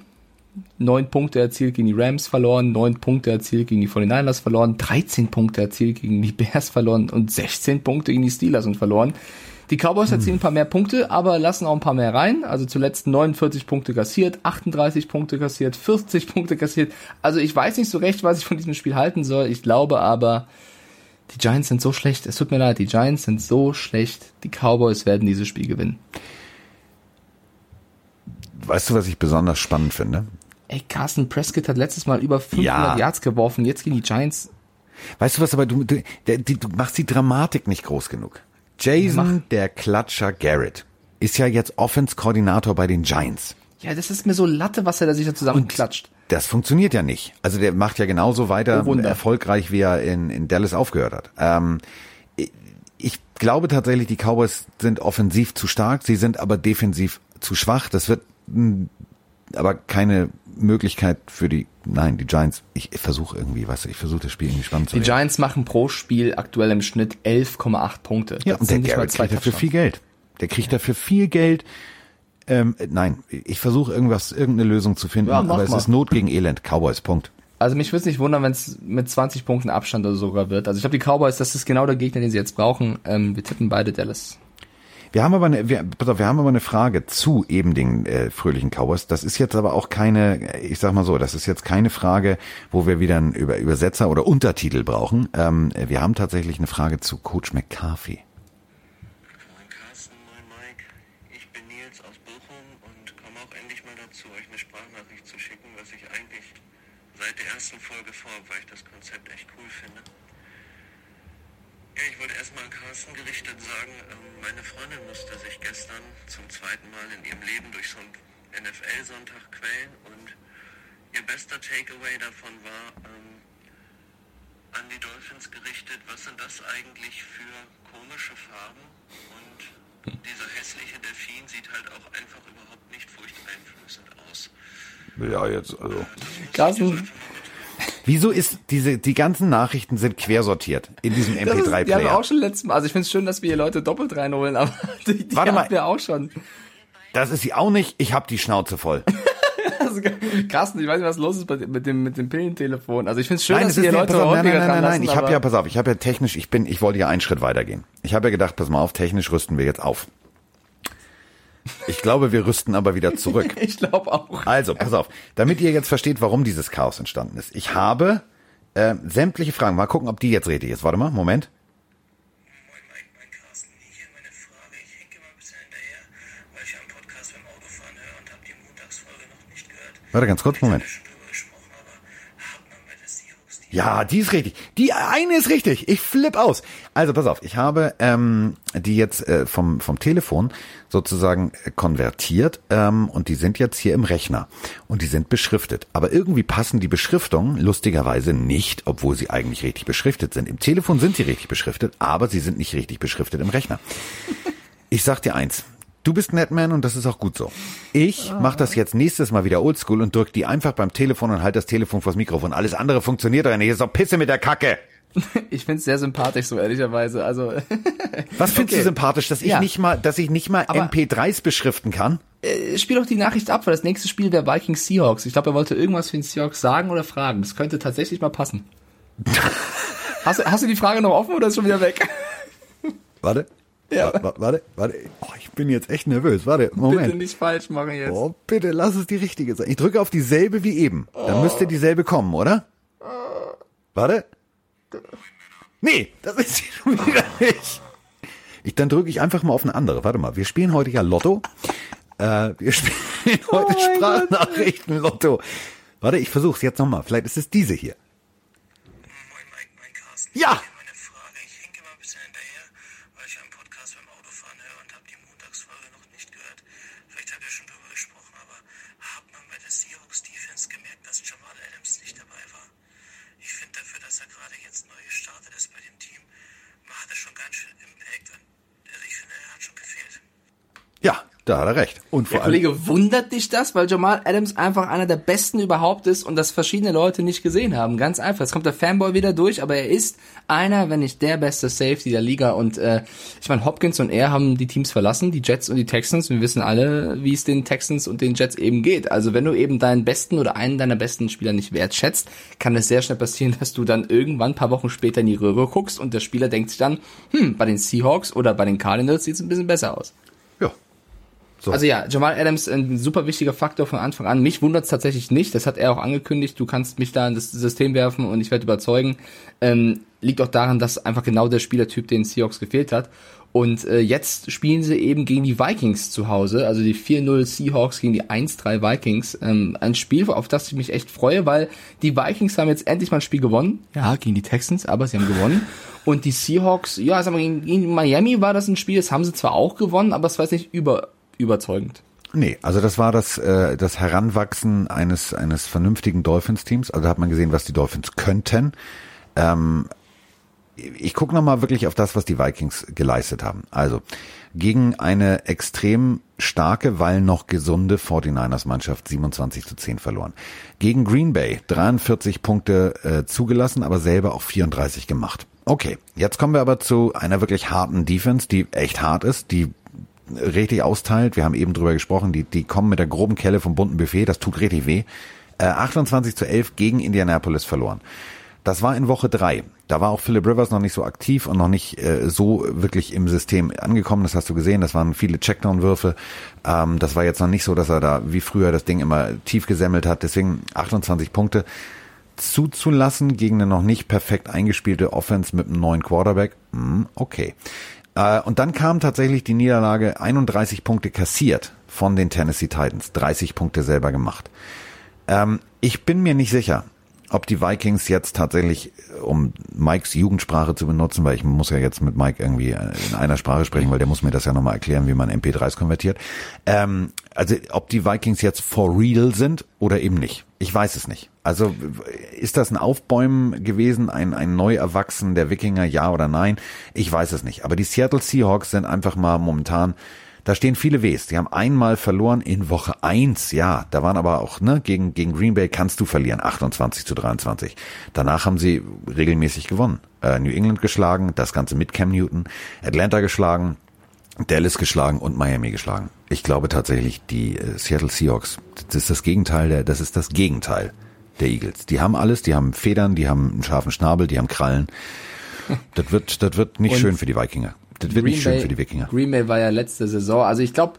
Neun Punkte erzielt gegen die Rams verloren, neun Punkte erzielt gegen die 49ers verloren, 13 Punkte erzielt gegen die Bears verloren und 16 Punkte gegen die Steelers und verloren. Die Cowboys hm. erzielen ein paar mehr Punkte, aber lassen auch ein paar mehr rein. Also zuletzt 49 Punkte kassiert, 38 Punkte kassiert, 40 Punkte kassiert. Also ich weiß nicht so recht, was ich von diesem Spiel halten soll. Ich glaube aber, die Giants sind so schlecht. Es tut mir leid, die Giants sind so schlecht. Die Cowboys werden dieses Spiel gewinnen. Weißt du, was ich besonders spannend finde? Ey, Carson Prescott hat letztes Mal über 500 ja. Yards geworfen, jetzt gegen die Giants. Weißt du was, aber du, du, du machst die Dramatik nicht groß genug. Jason, Mach. der Klatscher Garrett, ist ja jetzt Offense-Koordinator bei den Giants. Ja, das ist mir so Latte, was er da sich da zusammenklatscht. Das funktioniert ja nicht. Also der macht ja genauso weiter oh, erfolgreich, wie er in, in Dallas aufgehört hat. Ähm, ich glaube tatsächlich, die Cowboys sind offensiv zu stark, sie sind aber defensiv zu schwach. Das wird aber keine Möglichkeit für die, nein, die Giants, ich versuche irgendwie, was, ich versuche das Spiel irgendwie spannend zu Die werden. Giants machen pro Spiel aktuell im Schnitt 11,8 Punkte. Ja, das und der Garrett kriegt dafür viel Geld. Der kriegt dafür viel Geld. Ähm, nein, ich versuche irgendwas, irgendeine Lösung zu finden, ja, aber mal. es ist Not gegen Elend. Cowboys, Punkt. Also mich würde es nicht wundern, wenn es mit 20 Punkten Abstand oder sogar wird. Also ich glaube, die Cowboys, das ist genau der Gegner, den sie jetzt brauchen. Ähm, wir tippen beide Dallas. Wir haben aber eine, wir, auf, wir haben aber eine Frage zu eben den äh, fröhlichen Cowboys. Das ist jetzt aber auch keine, ich sag mal so, das ist jetzt keine Frage, wo wir wieder einen Über Übersetzer oder Untertitel brauchen. Ähm, wir haben tatsächlich eine Frage zu Coach McCarthy. seit der ersten Folge vor, weil ich das Konzept echt cool finde. Ja, ich wollte erstmal an Carsten gerichtet sagen, ähm, meine Freundin musste sich gestern zum zweiten Mal in ihrem Leben durch so einen NFL-Sonntag quälen und ihr bester Takeaway davon war ähm, an die Dolphins gerichtet, was sind das eigentlich für komische Farben und dieser hässliche Delfin sieht halt auch einfach überhaupt nicht furchteinflößend aus. Ja, jetzt, also. Carsten. Wieso ist diese, die ganzen Nachrichten sind quersortiert in diesem MP3-Player? Die haben wir auch schon letztes Mal. Also ich finde es schön, dass wir hier Leute doppelt reinholen, aber *laughs* die, die Warte haben mal. wir auch schon. Das ist sie auch nicht. Ich hab die Schnauze voll. *laughs* also, Carsten, ich weiß nicht, was los ist mit dem, mit dem Pillentelefon. Also ich finde es schön, nein, dass ihr Leute auf, Nein, nein, nein, nein, nein. Ich habe ja, pass auf, ich habe ja technisch, ich bin, ich wollte ja einen Schritt weitergehen. Ich habe ja gedacht, pass mal auf, technisch rüsten wir jetzt auf. Ich glaube, wir rüsten aber wieder zurück. *laughs* ich glaube auch. Also, pass auf, damit ihr jetzt versteht, warum dieses Chaos entstanden ist. Ich habe äh, sämtliche Fragen. Mal gucken, ob die jetzt richtig ist. Warte mal, Moment. Warte ganz kurz, Moment. Ja, die ist richtig. Die eine ist richtig. Ich flipp aus. Also pass auf, ich habe ähm, die jetzt äh, vom, vom Telefon sozusagen äh, konvertiert ähm, und die sind jetzt hier im Rechner und die sind beschriftet. Aber irgendwie passen die Beschriftungen lustigerweise nicht, obwohl sie eigentlich richtig beschriftet sind. Im Telefon sind sie richtig beschriftet, aber sie sind nicht richtig beschriftet im Rechner. Ich sag dir eins, Du bist Netman und das ist auch gut so. Ich mach das jetzt nächstes Mal wieder oldschool und drück die einfach beim Telefon und halt das Telefon vors Mikrofon. Alles andere funktioniert doch nicht. Ist doch Pisse mit der Kacke. *laughs* Ich find's sehr sympathisch, so ehrlicherweise. Also *laughs* Was findest okay. du sympathisch, dass ich ja. nicht mal, dass ich nicht mal Aber MP3s beschriften kann? Äh, spiel doch die Nachricht ab, weil das nächste Spiel wäre Vikings Seahawks. Ich glaube, er wollte irgendwas für den Seahawks sagen oder fragen. Das könnte tatsächlich mal passen. *laughs* hast, du, hast du die Frage noch offen oder ist schon wieder weg? Warte. Ja. Warte, warte, warte. Oh, ich bin jetzt echt nervös. Warte, Moment. Bitte nicht falsch machen jetzt. Oh, bitte, lass es die richtige sein. Ich drücke auf dieselbe wie eben. Dann oh. müsste dieselbe kommen, oder? Warte. Nee, das ist sie schon wieder nicht. Ich, dann drücke ich einfach mal auf eine andere. Warte mal, wir spielen heute ja Lotto. Äh, wir *laughs* spielen heute oh Sprachnachrichten Lotto. Warte, ich versuch's jetzt nochmal. Vielleicht ist es diese hier. Ja! Da hat er recht. Und vor Der Kollege, wundert dich das, weil Jamal Adams einfach einer der besten überhaupt ist und das verschiedene Leute nicht gesehen haben. Ganz einfach. Jetzt kommt der Fanboy wieder durch, aber er ist einer, wenn nicht der beste Safety der Liga. Und äh, ich meine, Hopkins und er haben die Teams verlassen, die Jets und die Texans. Wir wissen alle, wie es den Texans und den Jets eben geht. Also wenn du eben deinen besten oder einen deiner besten Spieler nicht wertschätzt, kann es sehr schnell passieren, *laughs* dass du dann irgendwann ein paar Wochen später in die Röhre guckst und der Spieler denkt sich dann, hm, bei den Seahawks oder bei den Cardinals sieht es ein bisschen besser aus. So. Also ja, Jamal Adams ein super wichtiger Faktor von Anfang an. Mich wundert es tatsächlich nicht. Das hat er auch angekündigt. Du kannst mich da in das System werfen und ich werde überzeugen. Ähm, liegt auch daran, dass einfach genau der Spielertyp den Seahawks gefehlt hat. Und äh, jetzt spielen sie eben gegen die Vikings zu Hause, also die 4-0 Seahawks gegen die 1-3 Vikings. Ähm, ein Spiel, auf das ich mich echt freue, weil die Vikings haben jetzt endlich mal ein Spiel gewonnen. Ja, gegen die Texans, aber sie haben gewonnen. Und die Seahawks, ja, sagen wir, gegen, gegen Miami war das ein Spiel, das haben sie zwar auch gewonnen, aber es war jetzt nicht über, überzeugend. Nee, also das war das, äh, das Heranwachsen eines, eines vernünftigen Dolphins-Teams. Also da hat man gesehen, was die Dolphins könnten. Ähm, ich gucke nochmal wirklich auf das, was die Vikings geleistet haben. Also gegen eine extrem starke, weil noch gesunde 49ers-Mannschaft 27 zu 10 verloren. Gegen Green Bay 43 Punkte äh, zugelassen, aber selber auch 34 gemacht. Okay, jetzt kommen wir aber zu einer wirklich harten Defense, die echt hart ist, die richtig austeilt. Wir haben eben drüber gesprochen, die, die kommen mit der groben Kelle vom bunten Buffet, das tut richtig weh. Äh, 28 zu 11 gegen Indianapolis verloren. Das war in Woche drei. Da war auch Philip Rivers noch nicht so aktiv und noch nicht äh, so wirklich im System angekommen. Das hast du gesehen. Das waren viele Checkdown-Würfe. Ähm, das war jetzt noch nicht so, dass er da wie früher das Ding immer tief gesemmelt hat. Deswegen 28 Punkte zuzulassen gegen eine noch nicht perfekt eingespielte Offense mit einem neuen Quarterback. Hm, okay. Äh, und dann kam tatsächlich die Niederlage 31 Punkte kassiert von den Tennessee Titans. 30 Punkte selber gemacht. Ähm, ich bin mir nicht sicher, ob die Vikings jetzt tatsächlich, um Mikes Jugendsprache zu benutzen, weil ich muss ja jetzt mit Mike irgendwie in einer Sprache sprechen, weil der muss mir das ja nochmal erklären, wie man MP3s konvertiert. Ähm, also ob die Vikings jetzt for real sind oder eben nicht. Ich weiß es nicht. Also ist das ein Aufbäumen gewesen, ein, ein Neuerwachsen der Wikinger, ja oder nein? Ich weiß es nicht. Aber die Seattle Seahawks sind einfach mal momentan da stehen viele Ws. Die haben einmal verloren in Woche eins. Ja, da waren aber auch, ne, gegen, gegen Green Bay kannst du verlieren, 28 zu 23. Danach haben sie regelmäßig gewonnen. Äh, New England geschlagen, das Ganze mit Cam Newton, Atlanta geschlagen, Dallas geschlagen und Miami geschlagen. Ich glaube tatsächlich, die äh, Seattle Seahawks, das ist das Gegenteil der, das ist das Gegenteil der Eagles. Die haben alles, die haben Federn, die haben einen scharfen Schnabel, die haben Krallen. Das wird, das wird nicht und schön für die Vikinger. Das wird Green nicht schön Bay, für die Wikinger. Green Bay war ja letzte Saison. Also ich glaube,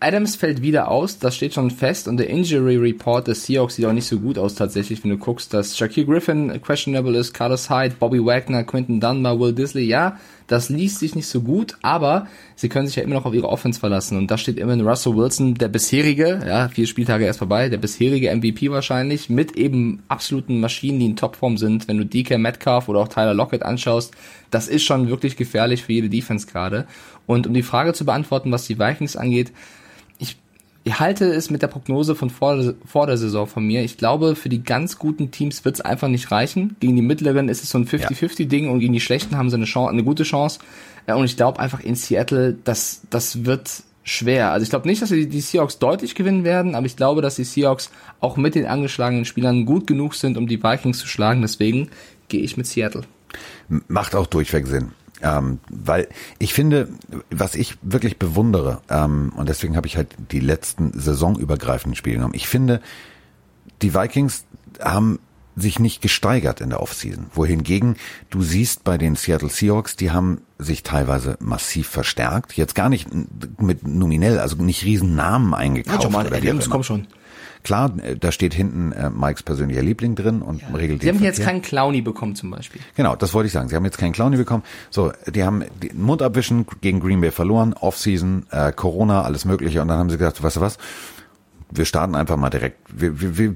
Adams fällt wieder aus, das steht schon fest und der Injury Report des Seahawks sieht auch nicht so gut aus tatsächlich, wenn du guckst, dass Shaquille Griffin questionable ist, Carlos Hyde, Bobby Wagner, Quinton Dunbar, Will Disley, ja, das liest sich nicht so gut, aber sie können sich ja immer noch auf ihre Offense verlassen. Und da steht immerhin Russell Wilson, der bisherige, ja, vier Spieltage erst vorbei, der bisherige MVP wahrscheinlich, mit eben absoluten Maschinen, die in Topform sind, wenn du DK Metcalf oder auch Tyler Lockett anschaust, das ist schon wirklich gefährlich für jede Defense gerade. Und um die Frage zu beantworten, was die Vikings angeht, ich, halte es mit der Prognose von vor, vor der Saison von mir. Ich glaube, für die ganz guten Teams wird es einfach nicht reichen. Gegen die mittleren ist es so ein 50-50-Ding und gegen die schlechten haben sie eine, Chance, eine gute Chance. Äh, und ich glaube einfach in Seattle, das, das wird schwer. Also ich glaube nicht, dass die, die Seahawks deutlich gewinnen werden, aber ich glaube, dass die Seahawks auch mit den angeschlagenen Spielern gut genug sind, um die Vikings zu schlagen. Deswegen gehe ich mit Seattle. Macht auch durchweg Sinn. Ähm, weil ich finde, was ich wirklich bewundere, ähm, und deswegen habe ich halt die letzten saisonübergreifenden Spiele genommen, ich finde, die Vikings haben sich nicht gesteigert in der Offseason. Wohingegen du siehst bei den Seattle Seahawks, die haben sich teilweise massiv verstärkt. Jetzt gar nicht mit nominell, also nicht riesen Namen eingekauft. Ja, Jamal Adams, komm schon. Klar, äh, da steht hinten äh, Mikes persönlicher Liebling drin und ja. regelt Sie haben jetzt keinen Clowny bekommen zum Beispiel. Genau, das wollte ich sagen. Sie haben jetzt keinen Clowny bekommen. So, die haben den Mund abwischen gegen Green Bay verloren, Offseason, äh, Corona, alles mögliche. Und dann haben sie gesagt, weißt du was, wir starten einfach mal direkt. Wir, wir, wir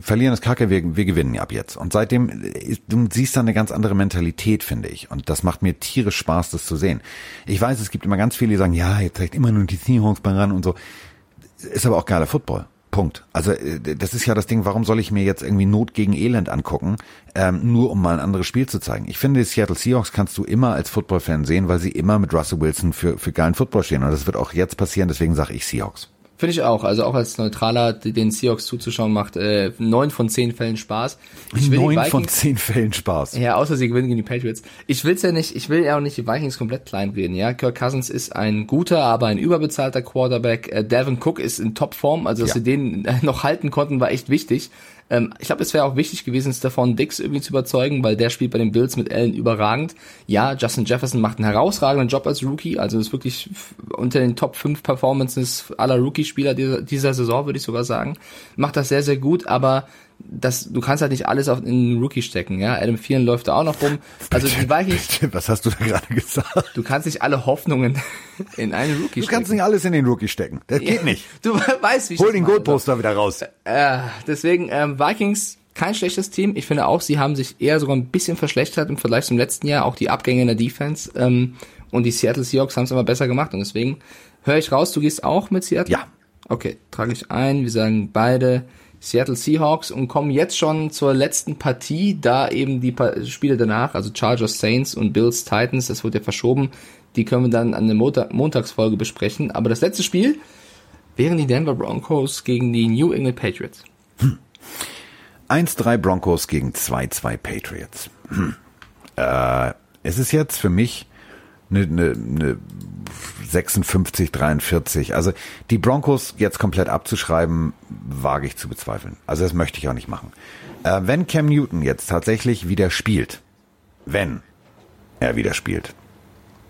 verlieren das Kacke, wir, wir gewinnen ab jetzt. Und seitdem, äh, du siehst da eine ganz andere Mentalität, finde ich. Und das macht mir tierisch Spaß, das zu sehen. Ich weiß, es gibt immer ganz viele, die sagen, ja, jetzt zeigt immer nur die Seahawks bei ran und so. Ist aber auch geiler Football. Punkt. Also äh, das ist ja das Ding, warum soll ich mir jetzt irgendwie Not gegen Elend angucken, ähm, nur um mal ein anderes Spiel zu zeigen. Ich finde, die Seattle Seahawks kannst du immer als Football-Fan sehen, weil sie immer mit Russell Wilson für, für geilen Football stehen. Und das wird auch jetzt passieren, deswegen sage ich Seahawks. Finde ich auch. Also auch als Neutraler den Seahawks zuzuschauen macht äh, neun von zehn Fällen Spaß. Neun von zehn Fällen Spaß. Ja, außer sie gewinnen gegen die Patriots. Ich will's ja nicht, ich will ja auch nicht die Vikings komplett kleinreden. Ja, Kirk Cousins ist ein guter, aber ein überbezahlter Quarterback. Äh, Devin Cook ist in Topform, also dass ja. sie den äh, noch halten konnten, war echt wichtig. Ähm, ich glaube, es wäre auch wichtig gewesen, Stefan Dix irgendwie zu überzeugen, weil der spielt bei den Bills mit Allen überragend. Ja, Justin Jefferson macht einen herausragenden Job als Rookie, also ist wirklich unter den Top 5 Performances aller Rookie-Spieler dieser, dieser Saison, würde ich sogar sagen. Macht das sehr, sehr gut, aber das, du kannst halt nicht alles auf in einen Rookie stecken, ja. Adam Thielen läuft da auch noch rum. *laughs* Also die Vikings. Was hast du da gerade gesagt? Du kannst nicht alle Hoffnungen *laughs* in einen Rookie stecken. Du kannst nicht alles in den Rookie stecken. Das geht ja, nicht. *laughs* Du weißt, wie ich Hol den Goldposter wieder raus. Äh, deswegen, ähm, Vikings, kein schlechtes Team. Ich finde auch, sie haben sich eher sogar ein bisschen verschlechtert im Vergleich zum letzten Jahr. Auch die Abgänge in der Defense. Ähm, und die Seattle Seahawks haben es immer besser gemacht. Und deswegen höre ich raus, du gehst auch mit Seattle? Ja. Okay, trage ich ein. Wir sagen beide Seattle Seahawks und kommen jetzt schon zur letzten Partie, da eben die Spiele danach, also Chargers Saints und Bills Titans, das wurde ja verschoben, die können wir dann an der Montag Montagsfolge besprechen. Aber das letzte Spiel wären die Denver Broncos gegen die New England Patriots. Hm. 1-3 Broncos gegen 2-2 Patriots. Hm. Äh, es ist jetzt für mich eine, eine, eine 56, 43. Also die Broncos jetzt komplett abzuschreiben, wage ich zu bezweifeln. Also das möchte ich auch nicht machen. Äh, wenn Cam Newton jetzt tatsächlich wieder spielt, wenn er wieder spielt,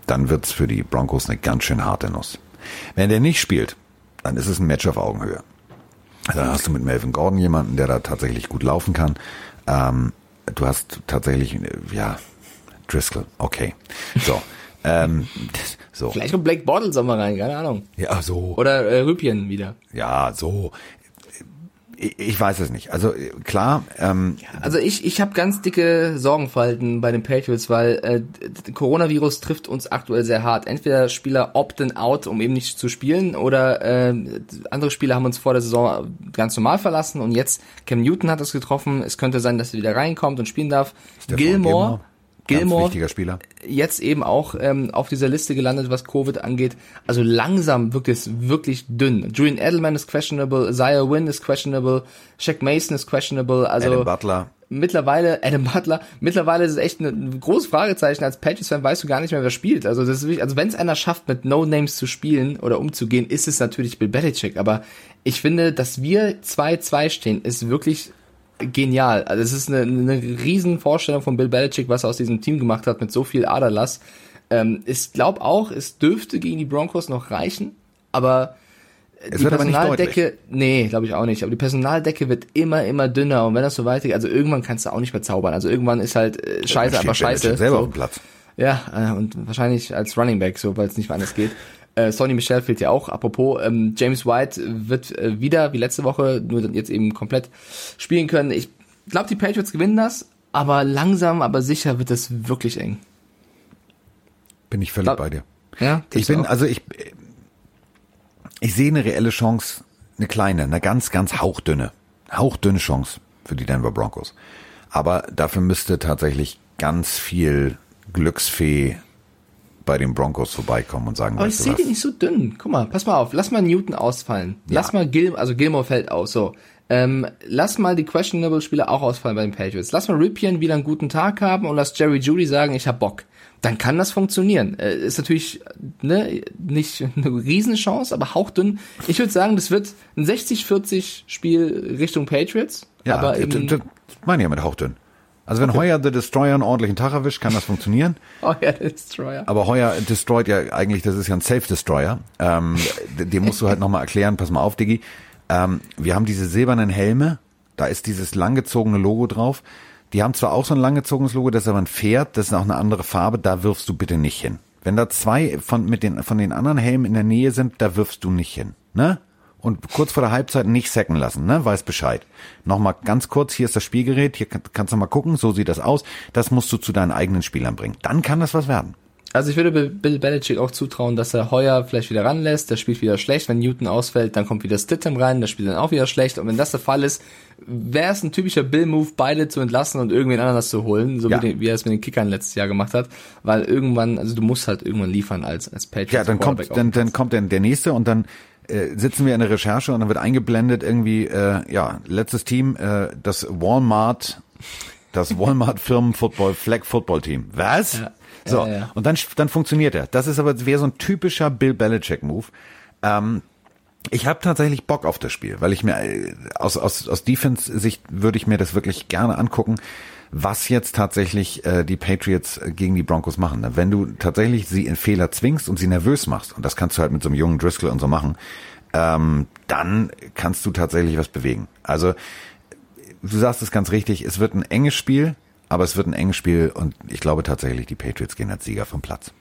dann wird's für die Broncos eine ganz schön harte Nuss. Wenn der nicht spielt, dann ist es ein Match auf Augenhöhe. Dann hast du mit Melvin Gordon jemanden, der da tatsächlich gut laufen kann. Ähm, du hast tatsächlich, ja, Driscoll, okay. So. Ähm, *laughs* so. Vielleicht kommt Blake Bortles auch mal rein, keine Ahnung. Ja, so. Oder äh, Rüpien wieder. Ja, so. Ich, ich weiß es nicht. Also klar. Ähm, also ich, ich habe ganz dicke Sorgenfalten bei den Patriots, weil äh, Coronavirus trifft uns aktuell sehr hart. Entweder Spieler opten out, um eben nicht zu spielen, oder äh, andere Spieler haben uns vor der Saison ganz normal verlassen und jetzt Cam Newton hat es getroffen. Es könnte sein, dass er wieder reinkommt und spielen darf. Gilmore Gilmore, wichtiger Spieler. jetzt eben auch ähm, auf dieser Liste gelandet, was Covid angeht. Also langsam wirkt es wirklich dünn. Julian Edelman ist questionable, Zaya Wynn ist questionable, Shaq Mason ist questionable. Also Adam Butler. Mittlerweile, *laughs* Adam Butler, mittlerweile ist es echt ein großes Fragezeichen. Als Patriots-Fan weißt du gar nicht mehr, wer spielt. Also das ist wirklich, also wenn es einer schafft, mit No-Names zu spielen oder umzugehen, ist es natürlich Bill Belichick. Aber ich finde, dass wir 2-2 stehen, ist wirklich genial. Also es ist eine, eine riesen Vorstellung von Bill Belichick, was er aus diesem Team gemacht hat mit so viel Aderlass. Ähm, ich glaube auch, es dürfte gegen die Broncos noch reichen, aber es die Personaldecke, nee, glaube ich auch nicht. Aber die Personaldecke wird immer, immer dünner und wenn das so weitergeht, also irgendwann kannst du auch nicht mehr zaubern. Also irgendwann ist halt äh, Scheiße, aber Scheiße. Selber so. auf dem Platz. Ja, äh, und wahrscheinlich als Running Back, so weil es nicht mehr anders geht. Äh, Sonny Michel fehlt ja auch. Apropos, ähm, James White wird äh, wieder, wie letzte Woche, nur jetzt eben komplett spielen können. Ich glaube, die Patriots gewinnen das, aber langsam, aber sicher wird es wirklich eng. Bin ich völlig glaub, bei dir. Ja, ich bin, auch. also ich, ich sehe eine reelle Chance, eine kleine, eine ganz, ganz hauchdünne, hauchdünne Chance für die Denver Broncos. Aber dafür müsste tatsächlich ganz viel Glücksfee bei den Broncos vorbeikommen und sagen, aber ich sehe die nicht so dünn. Guck mal, pass mal auf, lass mal Newton ausfallen. Ja. Lass mal Gil, also Gilmore fällt aus, so. Ähm, lass mal die questionable Spieler auch ausfallen bei den Patriots. Lass mal Ripien wieder einen guten Tag haben und lass Jerry Judy sagen, ich hab Bock. Dann kann das funktionieren. Äh, ist natürlich ne, nicht eine Riesenchance, aber hauchdünn. Ich würde sagen, das wird ein 60-40 Spiel Richtung Patriots. Ja, aber eben, das meine ich ja mit hauchdünn. Also wenn okay. Heuer the Destroyer einen ordentlichen Tag erwischt, kann das funktionieren. *laughs* Heuer Destroyer. Aber Heuer destroyt ja eigentlich, das ist ja ein Safe Destroyer. Ähm, dem musst du halt nochmal erklären, pass mal auf, Diggi. Ähm, wir haben diese silbernen Helme, da ist dieses langgezogene Logo drauf. Die haben zwar auch so ein langgezogenes Logo, das ist aber ein Pferd, das ist auch eine andere Farbe, da wirfst du bitte nicht hin. Wenn da zwei von, mit den, von den anderen Helmen in der Nähe sind, da wirfst du nicht hin. Ne? Und kurz vor der Halbzeit nicht sacken lassen, ne? Weiß Bescheid. Nochmal ganz kurz, hier ist das Spielgerät, hier kannst du mal gucken, so sieht das aus. Das musst du zu deinen eigenen Spielern bringen. Dann kann das was werden. Also ich würde Bill Belichick auch zutrauen, dass er Heuer vielleicht wieder ranlässt, der spielt wieder schlecht, wenn Newton ausfällt, dann kommt wieder Stittem rein, der spielt dann auch wieder schlecht und wenn das der Fall ist, wäre es ein typischer Bill-Move, beide zu entlassen und irgendwen anders zu holen, so ja. wie, den, wie, er es mit den Kickern letztes Jahr gemacht hat, weil irgendwann, also du musst halt irgendwann liefern als, als Patriot. Ja, dann kommt, dann, dann kommt dann der nächste und dann äh, sitzen wir in der Recherche und dann wird eingeblendet irgendwie, äh, ja, letztes Team, äh, das Walmart, das Walmart Firmen Football Flag Football Team. Was? Ja. So, ja, ja. und dann, dann funktioniert er. Das ist aber, wäre so ein typischer Bill Belichick Move. Ähm, ich habe tatsächlich Bock auf das Spiel, weil ich mir äh, aus, aus, aus Defense-Sicht würde ich mir das wirklich gerne angucken was jetzt tatsächlich äh, die Patriots äh, gegen die Broncos machen. Ne? Wenn du tatsächlich sie in Fehler zwingst und sie nervös machst, und das kannst du halt mit so einem jungen Driscoll und so machen, ähm, dann kannst du tatsächlich was bewegen. Also du sagst es ganz richtig, es wird ein enges Spiel, aber es wird ein enges Spiel und ich glaube tatsächlich, die Patriots gehen als Sieger vom Platz.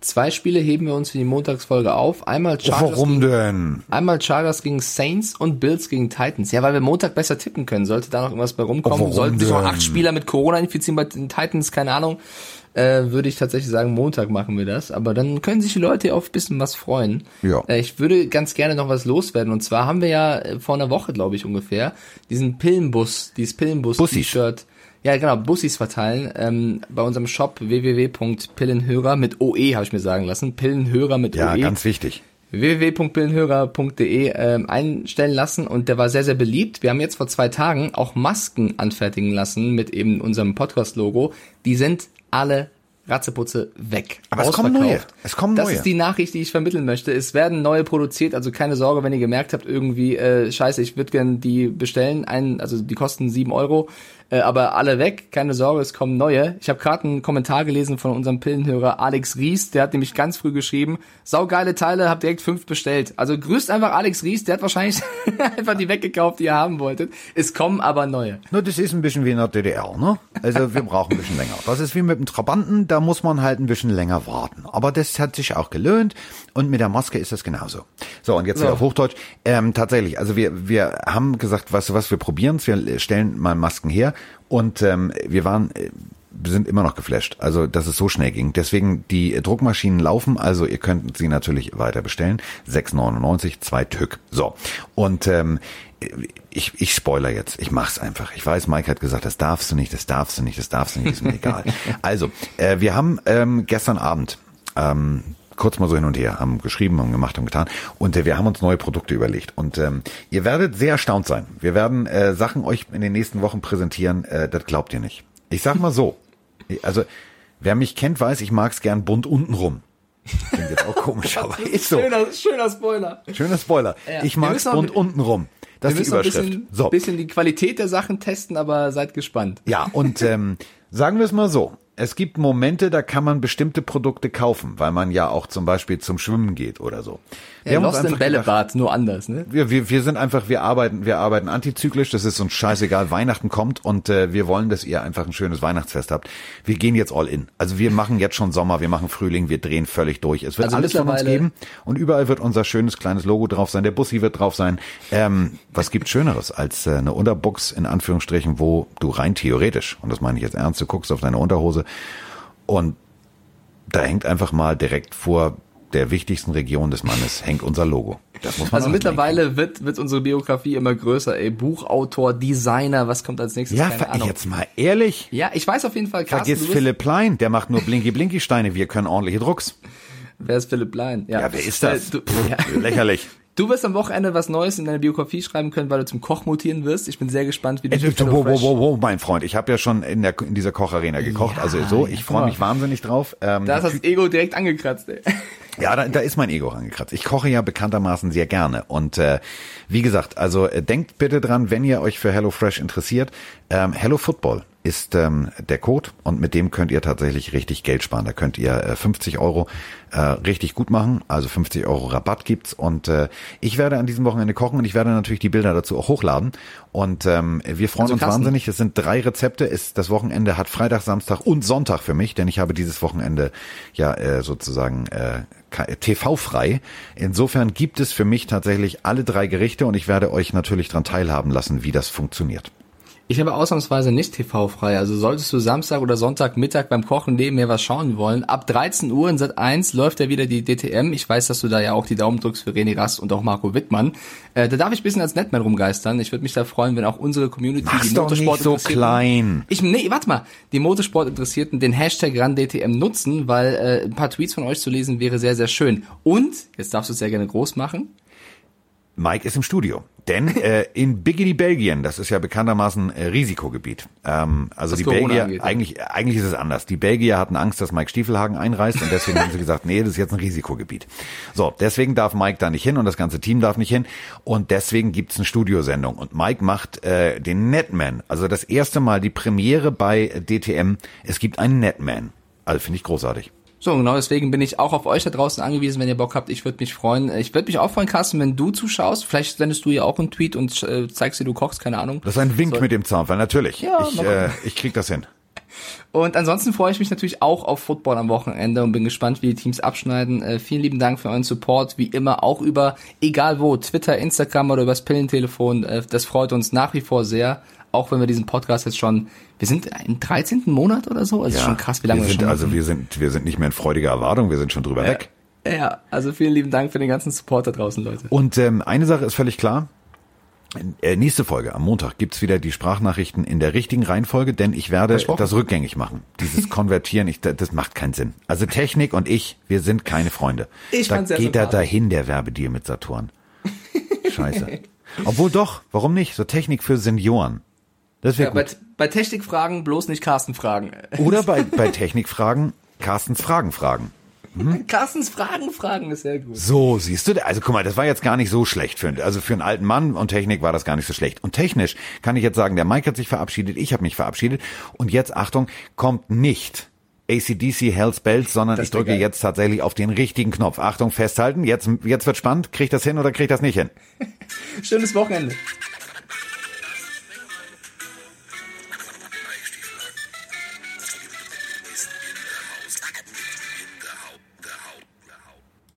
Zwei Spiele heben wir uns für die Montagsfolge auf. Einmal Chargers, oh, warum gegen, denn? einmal Chargers gegen Saints und Bills gegen Titans. Ja, weil wir Montag besser tippen können. Sollte da noch irgendwas bei rumkommen, Oh, sollten sich noch acht Spieler mit Corona infizieren bei den Titans, keine Ahnung, äh, würde ich tatsächlich sagen, Montag machen wir das. Aber dann können sich die Leute auf ein bisschen was freuen. Ja. Äh, ich würde ganz gerne noch was loswerden. Und zwar haben wir ja vor einer Woche, glaube ich, ungefähr, diesen Pillenbus, dieses Pillenbus-T-Shirt. Ja, genau, Bussis verteilen ähm, bei unserem Shop www.pillenhörer mit OE, habe ich mir sagen lassen. Pillenhörer mit Ja, OE ganz wichtig. www.pillenhörer.de ähm, einstellen lassen und der war sehr, sehr beliebt. Wir haben jetzt vor zwei Tagen auch Masken anfertigen lassen mit eben unserem Podcast-Logo. Die sind alle Ratzeputze weg. Aber es kommen neue. Es kommen das neue. ist die Nachricht, die ich vermitteln möchte. Es werden neue produziert, also keine Sorge, wenn ihr gemerkt habt, irgendwie, äh, scheiße, ich würde gern die bestellen, ein, also die kosten sieben Euro, äh, aber alle weg, keine Sorge, es kommen neue. Ich habe gerade einen Kommentar gelesen von unserem Pillenhörer Alex Ries, der hat nämlich ganz früh geschrieben, saugeile Teile, hab direkt fünf bestellt. Also grüßt einfach Alex Ries, der hat wahrscheinlich *laughs* einfach die weggekauft, die ihr haben wolltet. Es kommen aber neue. Nur das ist ein bisschen wie in der DDR, ne? Also wir brauchen ein bisschen länger. Das ist wie mit dem Trabanten, da muss man halt ein bisschen länger warten. Aber das hat sich auch gelöhnt und mit der Maske ist das genauso. So, und jetzt So. auf Hochdeutsch. Ähm, tatsächlich, also wir, wir haben gesagt, weißt du was, wir probieren's, wir stellen mal Masken her und ähm, wir waren äh, wir sind immer noch geflasht, also dass es so schnell ging. Deswegen die Druckmaschinen laufen, also ihr könnt sie natürlich weiter bestellen. 6,99, zwei Tück. So. Und ähm, ich, ich spoiler jetzt, ich mach's einfach. Ich weiß, Mike hat gesagt, das darfst du nicht, das darfst du nicht, das darfst du nicht, ist mir egal. *laughs* Also, äh, wir haben ähm, gestern Abend ähm, kurz mal so hin und her, haben geschrieben, haben gemacht, haben getan und äh, wir haben uns neue Produkte überlegt und ähm, ihr werdet sehr erstaunt sein. Wir werden äh, Sachen euch in den nächsten Wochen präsentieren, äh, das glaubt ihr nicht. Ich sag mal so, also wer mich kennt, weiß, ich mag's gern bunt untenrum. Klingt jetzt auch komisch, aber *laughs* ist so. Schöner, schöner Spoiler. Schöner Spoiler. Ja. Ich mag's bunt untenrum. Das ist die noch ein Überschrift. bisschen, So. bisschen die Qualität der Sachen testen, aber seid gespannt. Ja, und ähm, sagen wir es mal so. Es gibt Momente, da kann man bestimmte Produkte kaufen, weil man ja auch zum Beispiel zum Schwimmen geht oder so. Wir Ja, haben Lost in einfach gedacht, Bällebad, nur anders, ne? wir, wir, wir sind einfach, wir arbeiten, wir arbeiten antizyklisch, das ist uns scheißegal, Weihnachten kommt und äh, wir wollen, dass ihr einfach ein schönes Weihnachtsfest habt. Wir gehen jetzt all in. Also wir machen jetzt schon Sommer, wir machen Frühling, wir drehen völlig durch. Es wird Also alles von uns geben und überall wird unser schönes kleines Logo drauf sein, der Bussi wird drauf sein. Ähm, was gibt Schöneres als äh, eine Unterbox in Anführungsstrichen, wo du rein theoretisch, und das meine ich jetzt ernst, du guckst auf deine Unterhose und da hängt einfach mal direkt vor der wichtigsten Region des Mannes hängt unser Logo. Das muss man Also mittlerweile wird, wird unsere Biografie immer größer, ey. Buchautor, Designer, was kommt als nächstes? Ja, Keine Ahnung. jetzt mal ehrlich. Ja, ich weiß auf jeden Fall, Carsten, Vergiss Philipp Plein, der macht nur Blinky-Blinky-Steine, wir können ordentliche Drucks. wer ist Philipp Lein? Ja, wer ist das? Äh, du, *laughs* ja. Lächerlich. Du wirst am Wochenende was Neues in deine Biografie schreiben können, weil du zum Koch mutieren wirst. Ich bin sehr gespannt, wie du Äh, wow, Fresh- wow, wow, mein Freund, ich habe ja schon in, der, in dieser Kocharena gekocht, Ja, also so, ich freue mich wahnsinnig drauf. Ähm, Da ist das Ego direkt angekratzt, ey. Ja, da, da ist mein Ego angekratzt. Ich koche ja bekanntermaßen sehr gerne. Und äh, wie gesagt, also äh, denkt bitte dran, wenn ihr euch für HelloFresh interessiert, ähm, Hello Football ist ähm, der Code und mit dem könnt ihr tatsächlich richtig Geld sparen. Da könnt ihr äh, 50 Euro äh, richtig gut machen. Also 50 Euro Rabatt gibt's und äh, ich werde an diesem Wochenende kochen und ich werde natürlich die Bilder dazu auch hochladen. Und ähm, wir freuen Also uns Carsten- wahnsinnig. Es sind drei Rezepte. Es, das Wochenende hat Freitag, Samstag und Sonntag für mich, denn ich habe dieses Wochenende ja äh, sozusagen äh, TV-frei. Insofern gibt es für mich tatsächlich alle drei Gerichte und ich werde euch natürlich dran teilhaben lassen, wie das funktioniert. Ich habe ausnahmsweise nicht TV-frei. Also solltest du Samstag oder Sonntagmittag beim Kochen nebenher was schauen wollen, ab 13 Uhr in Sat 1 läuft ja wieder die DTM. Ich weiß, dass du da ja auch die Daumen drückst für René Rast und auch Marco Wittmann. Äh, da darf ich ein bisschen als Netman rumgeistern. Ich würde mich da freuen, wenn auch unsere Community, Mach's die doch nicht so klein. Ich, nee, warte mal. Die Motorsport-Interessierten den Hashtag RanDTM nutzen, weil äh, ein paar Tweets von euch zu lesen wäre sehr, sehr schön. Und, jetzt darfst du es sehr gerne groß machen, Mike ist im Studio. Denn *laughs* äh, in Biggity Belgien, das ist ja bekanntermaßen äh, Risikogebiet. Ähm, also Was die Corona Belgier, angeht, ja. eigentlich, eigentlich ist es anders. Die Belgier hatten Angst, dass Mike Stiefelhagen einreist und deswegen haben sie gesagt, nee, das ist jetzt ein Risikogebiet. So, deswegen darf Mike da nicht hin und das ganze Team darf nicht hin und deswegen gibt's eine Studiosendung und Mike macht äh, den Netman, also das erste Mal die Premiere bei DTM. Es gibt einen Netman. Also finde ich großartig. So, genau deswegen bin ich auch auf euch da draußen angewiesen, wenn ihr Bock habt. Ich würde mich freuen. Ich würde mich auch freuen, Carsten, wenn du zuschaust. Vielleicht sendest du ja auch einen Tweet und äh, zeigst dir, du kochst, keine Ahnung. Das ist ein Wink so. mit dem Zaunfall, natürlich. Ja, ich, äh, ich krieg das hin. *laughs* Und ansonsten freue ich mich natürlich auch auf Football am Wochenende und bin gespannt, wie die Teams abschneiden. Äh, vielen lieben Dank für euren Support, wie immer auch über, egal wo, Twitter, Instagram oder übers Pillentelefon. Äh, das freut uns nach wie vor sehr auch wenn wir diesen Podcast jetzt schon, wir sind im 13. Monat oder so, also ja, schon krass, wie lange wir, sind, wir schon Also wir sind, wir sind nicht mehr in freudiger Erwartung, wir sind schon drüber ja, weg. Ja, also vielen lieben Dank für den ganzen Support da draußen, Leute. Und ähm, eine Sache ist völlig klar, äh, nächste Folge am Montag gibt's wieder die Sprachnachrichten in der richtigen Reihenfolge, denn ich werde das rückgängig machen. Dieses *laughs* Konvertieren, ich, das macht keinen Sinn. Also Technik und ich, wir sind keine Freunde. Ich da geht er dahin, der Werbedeal mit Saturn. *laughs* Scheiße. Obwohl doch, warum nicht? So Technik für Senioren. Das wäre ja, gut. Bei, bei Technikfragen bloß nicht Carsten fragen. *laughs* Oder bei, bei Technikfragen Carstens Fragen fragen. Hm? *laughs* Carstens Fragen fragen ist sehr gut. So, siehst du, also guck mal, das war jetzt gar nicht so schlecht für, also für einen alten Mann und Technik war das gar nicht so schlecht. Und technisch kann ich jetzt sagen, der Mike hat sich verabschiedet, ich habe mich verabschiedet und jetzt, Achtung, kommt nicht ACDC Hells Bells, sondern das ich drücke geil. jetzt tatsächlich auf den richtigen Knopf. Achtung, festhalten, jetzt, jetzt wird spannend, krieg ich das hin oder krieg ich das nicht hin? *laughs* Schönes Wochenende.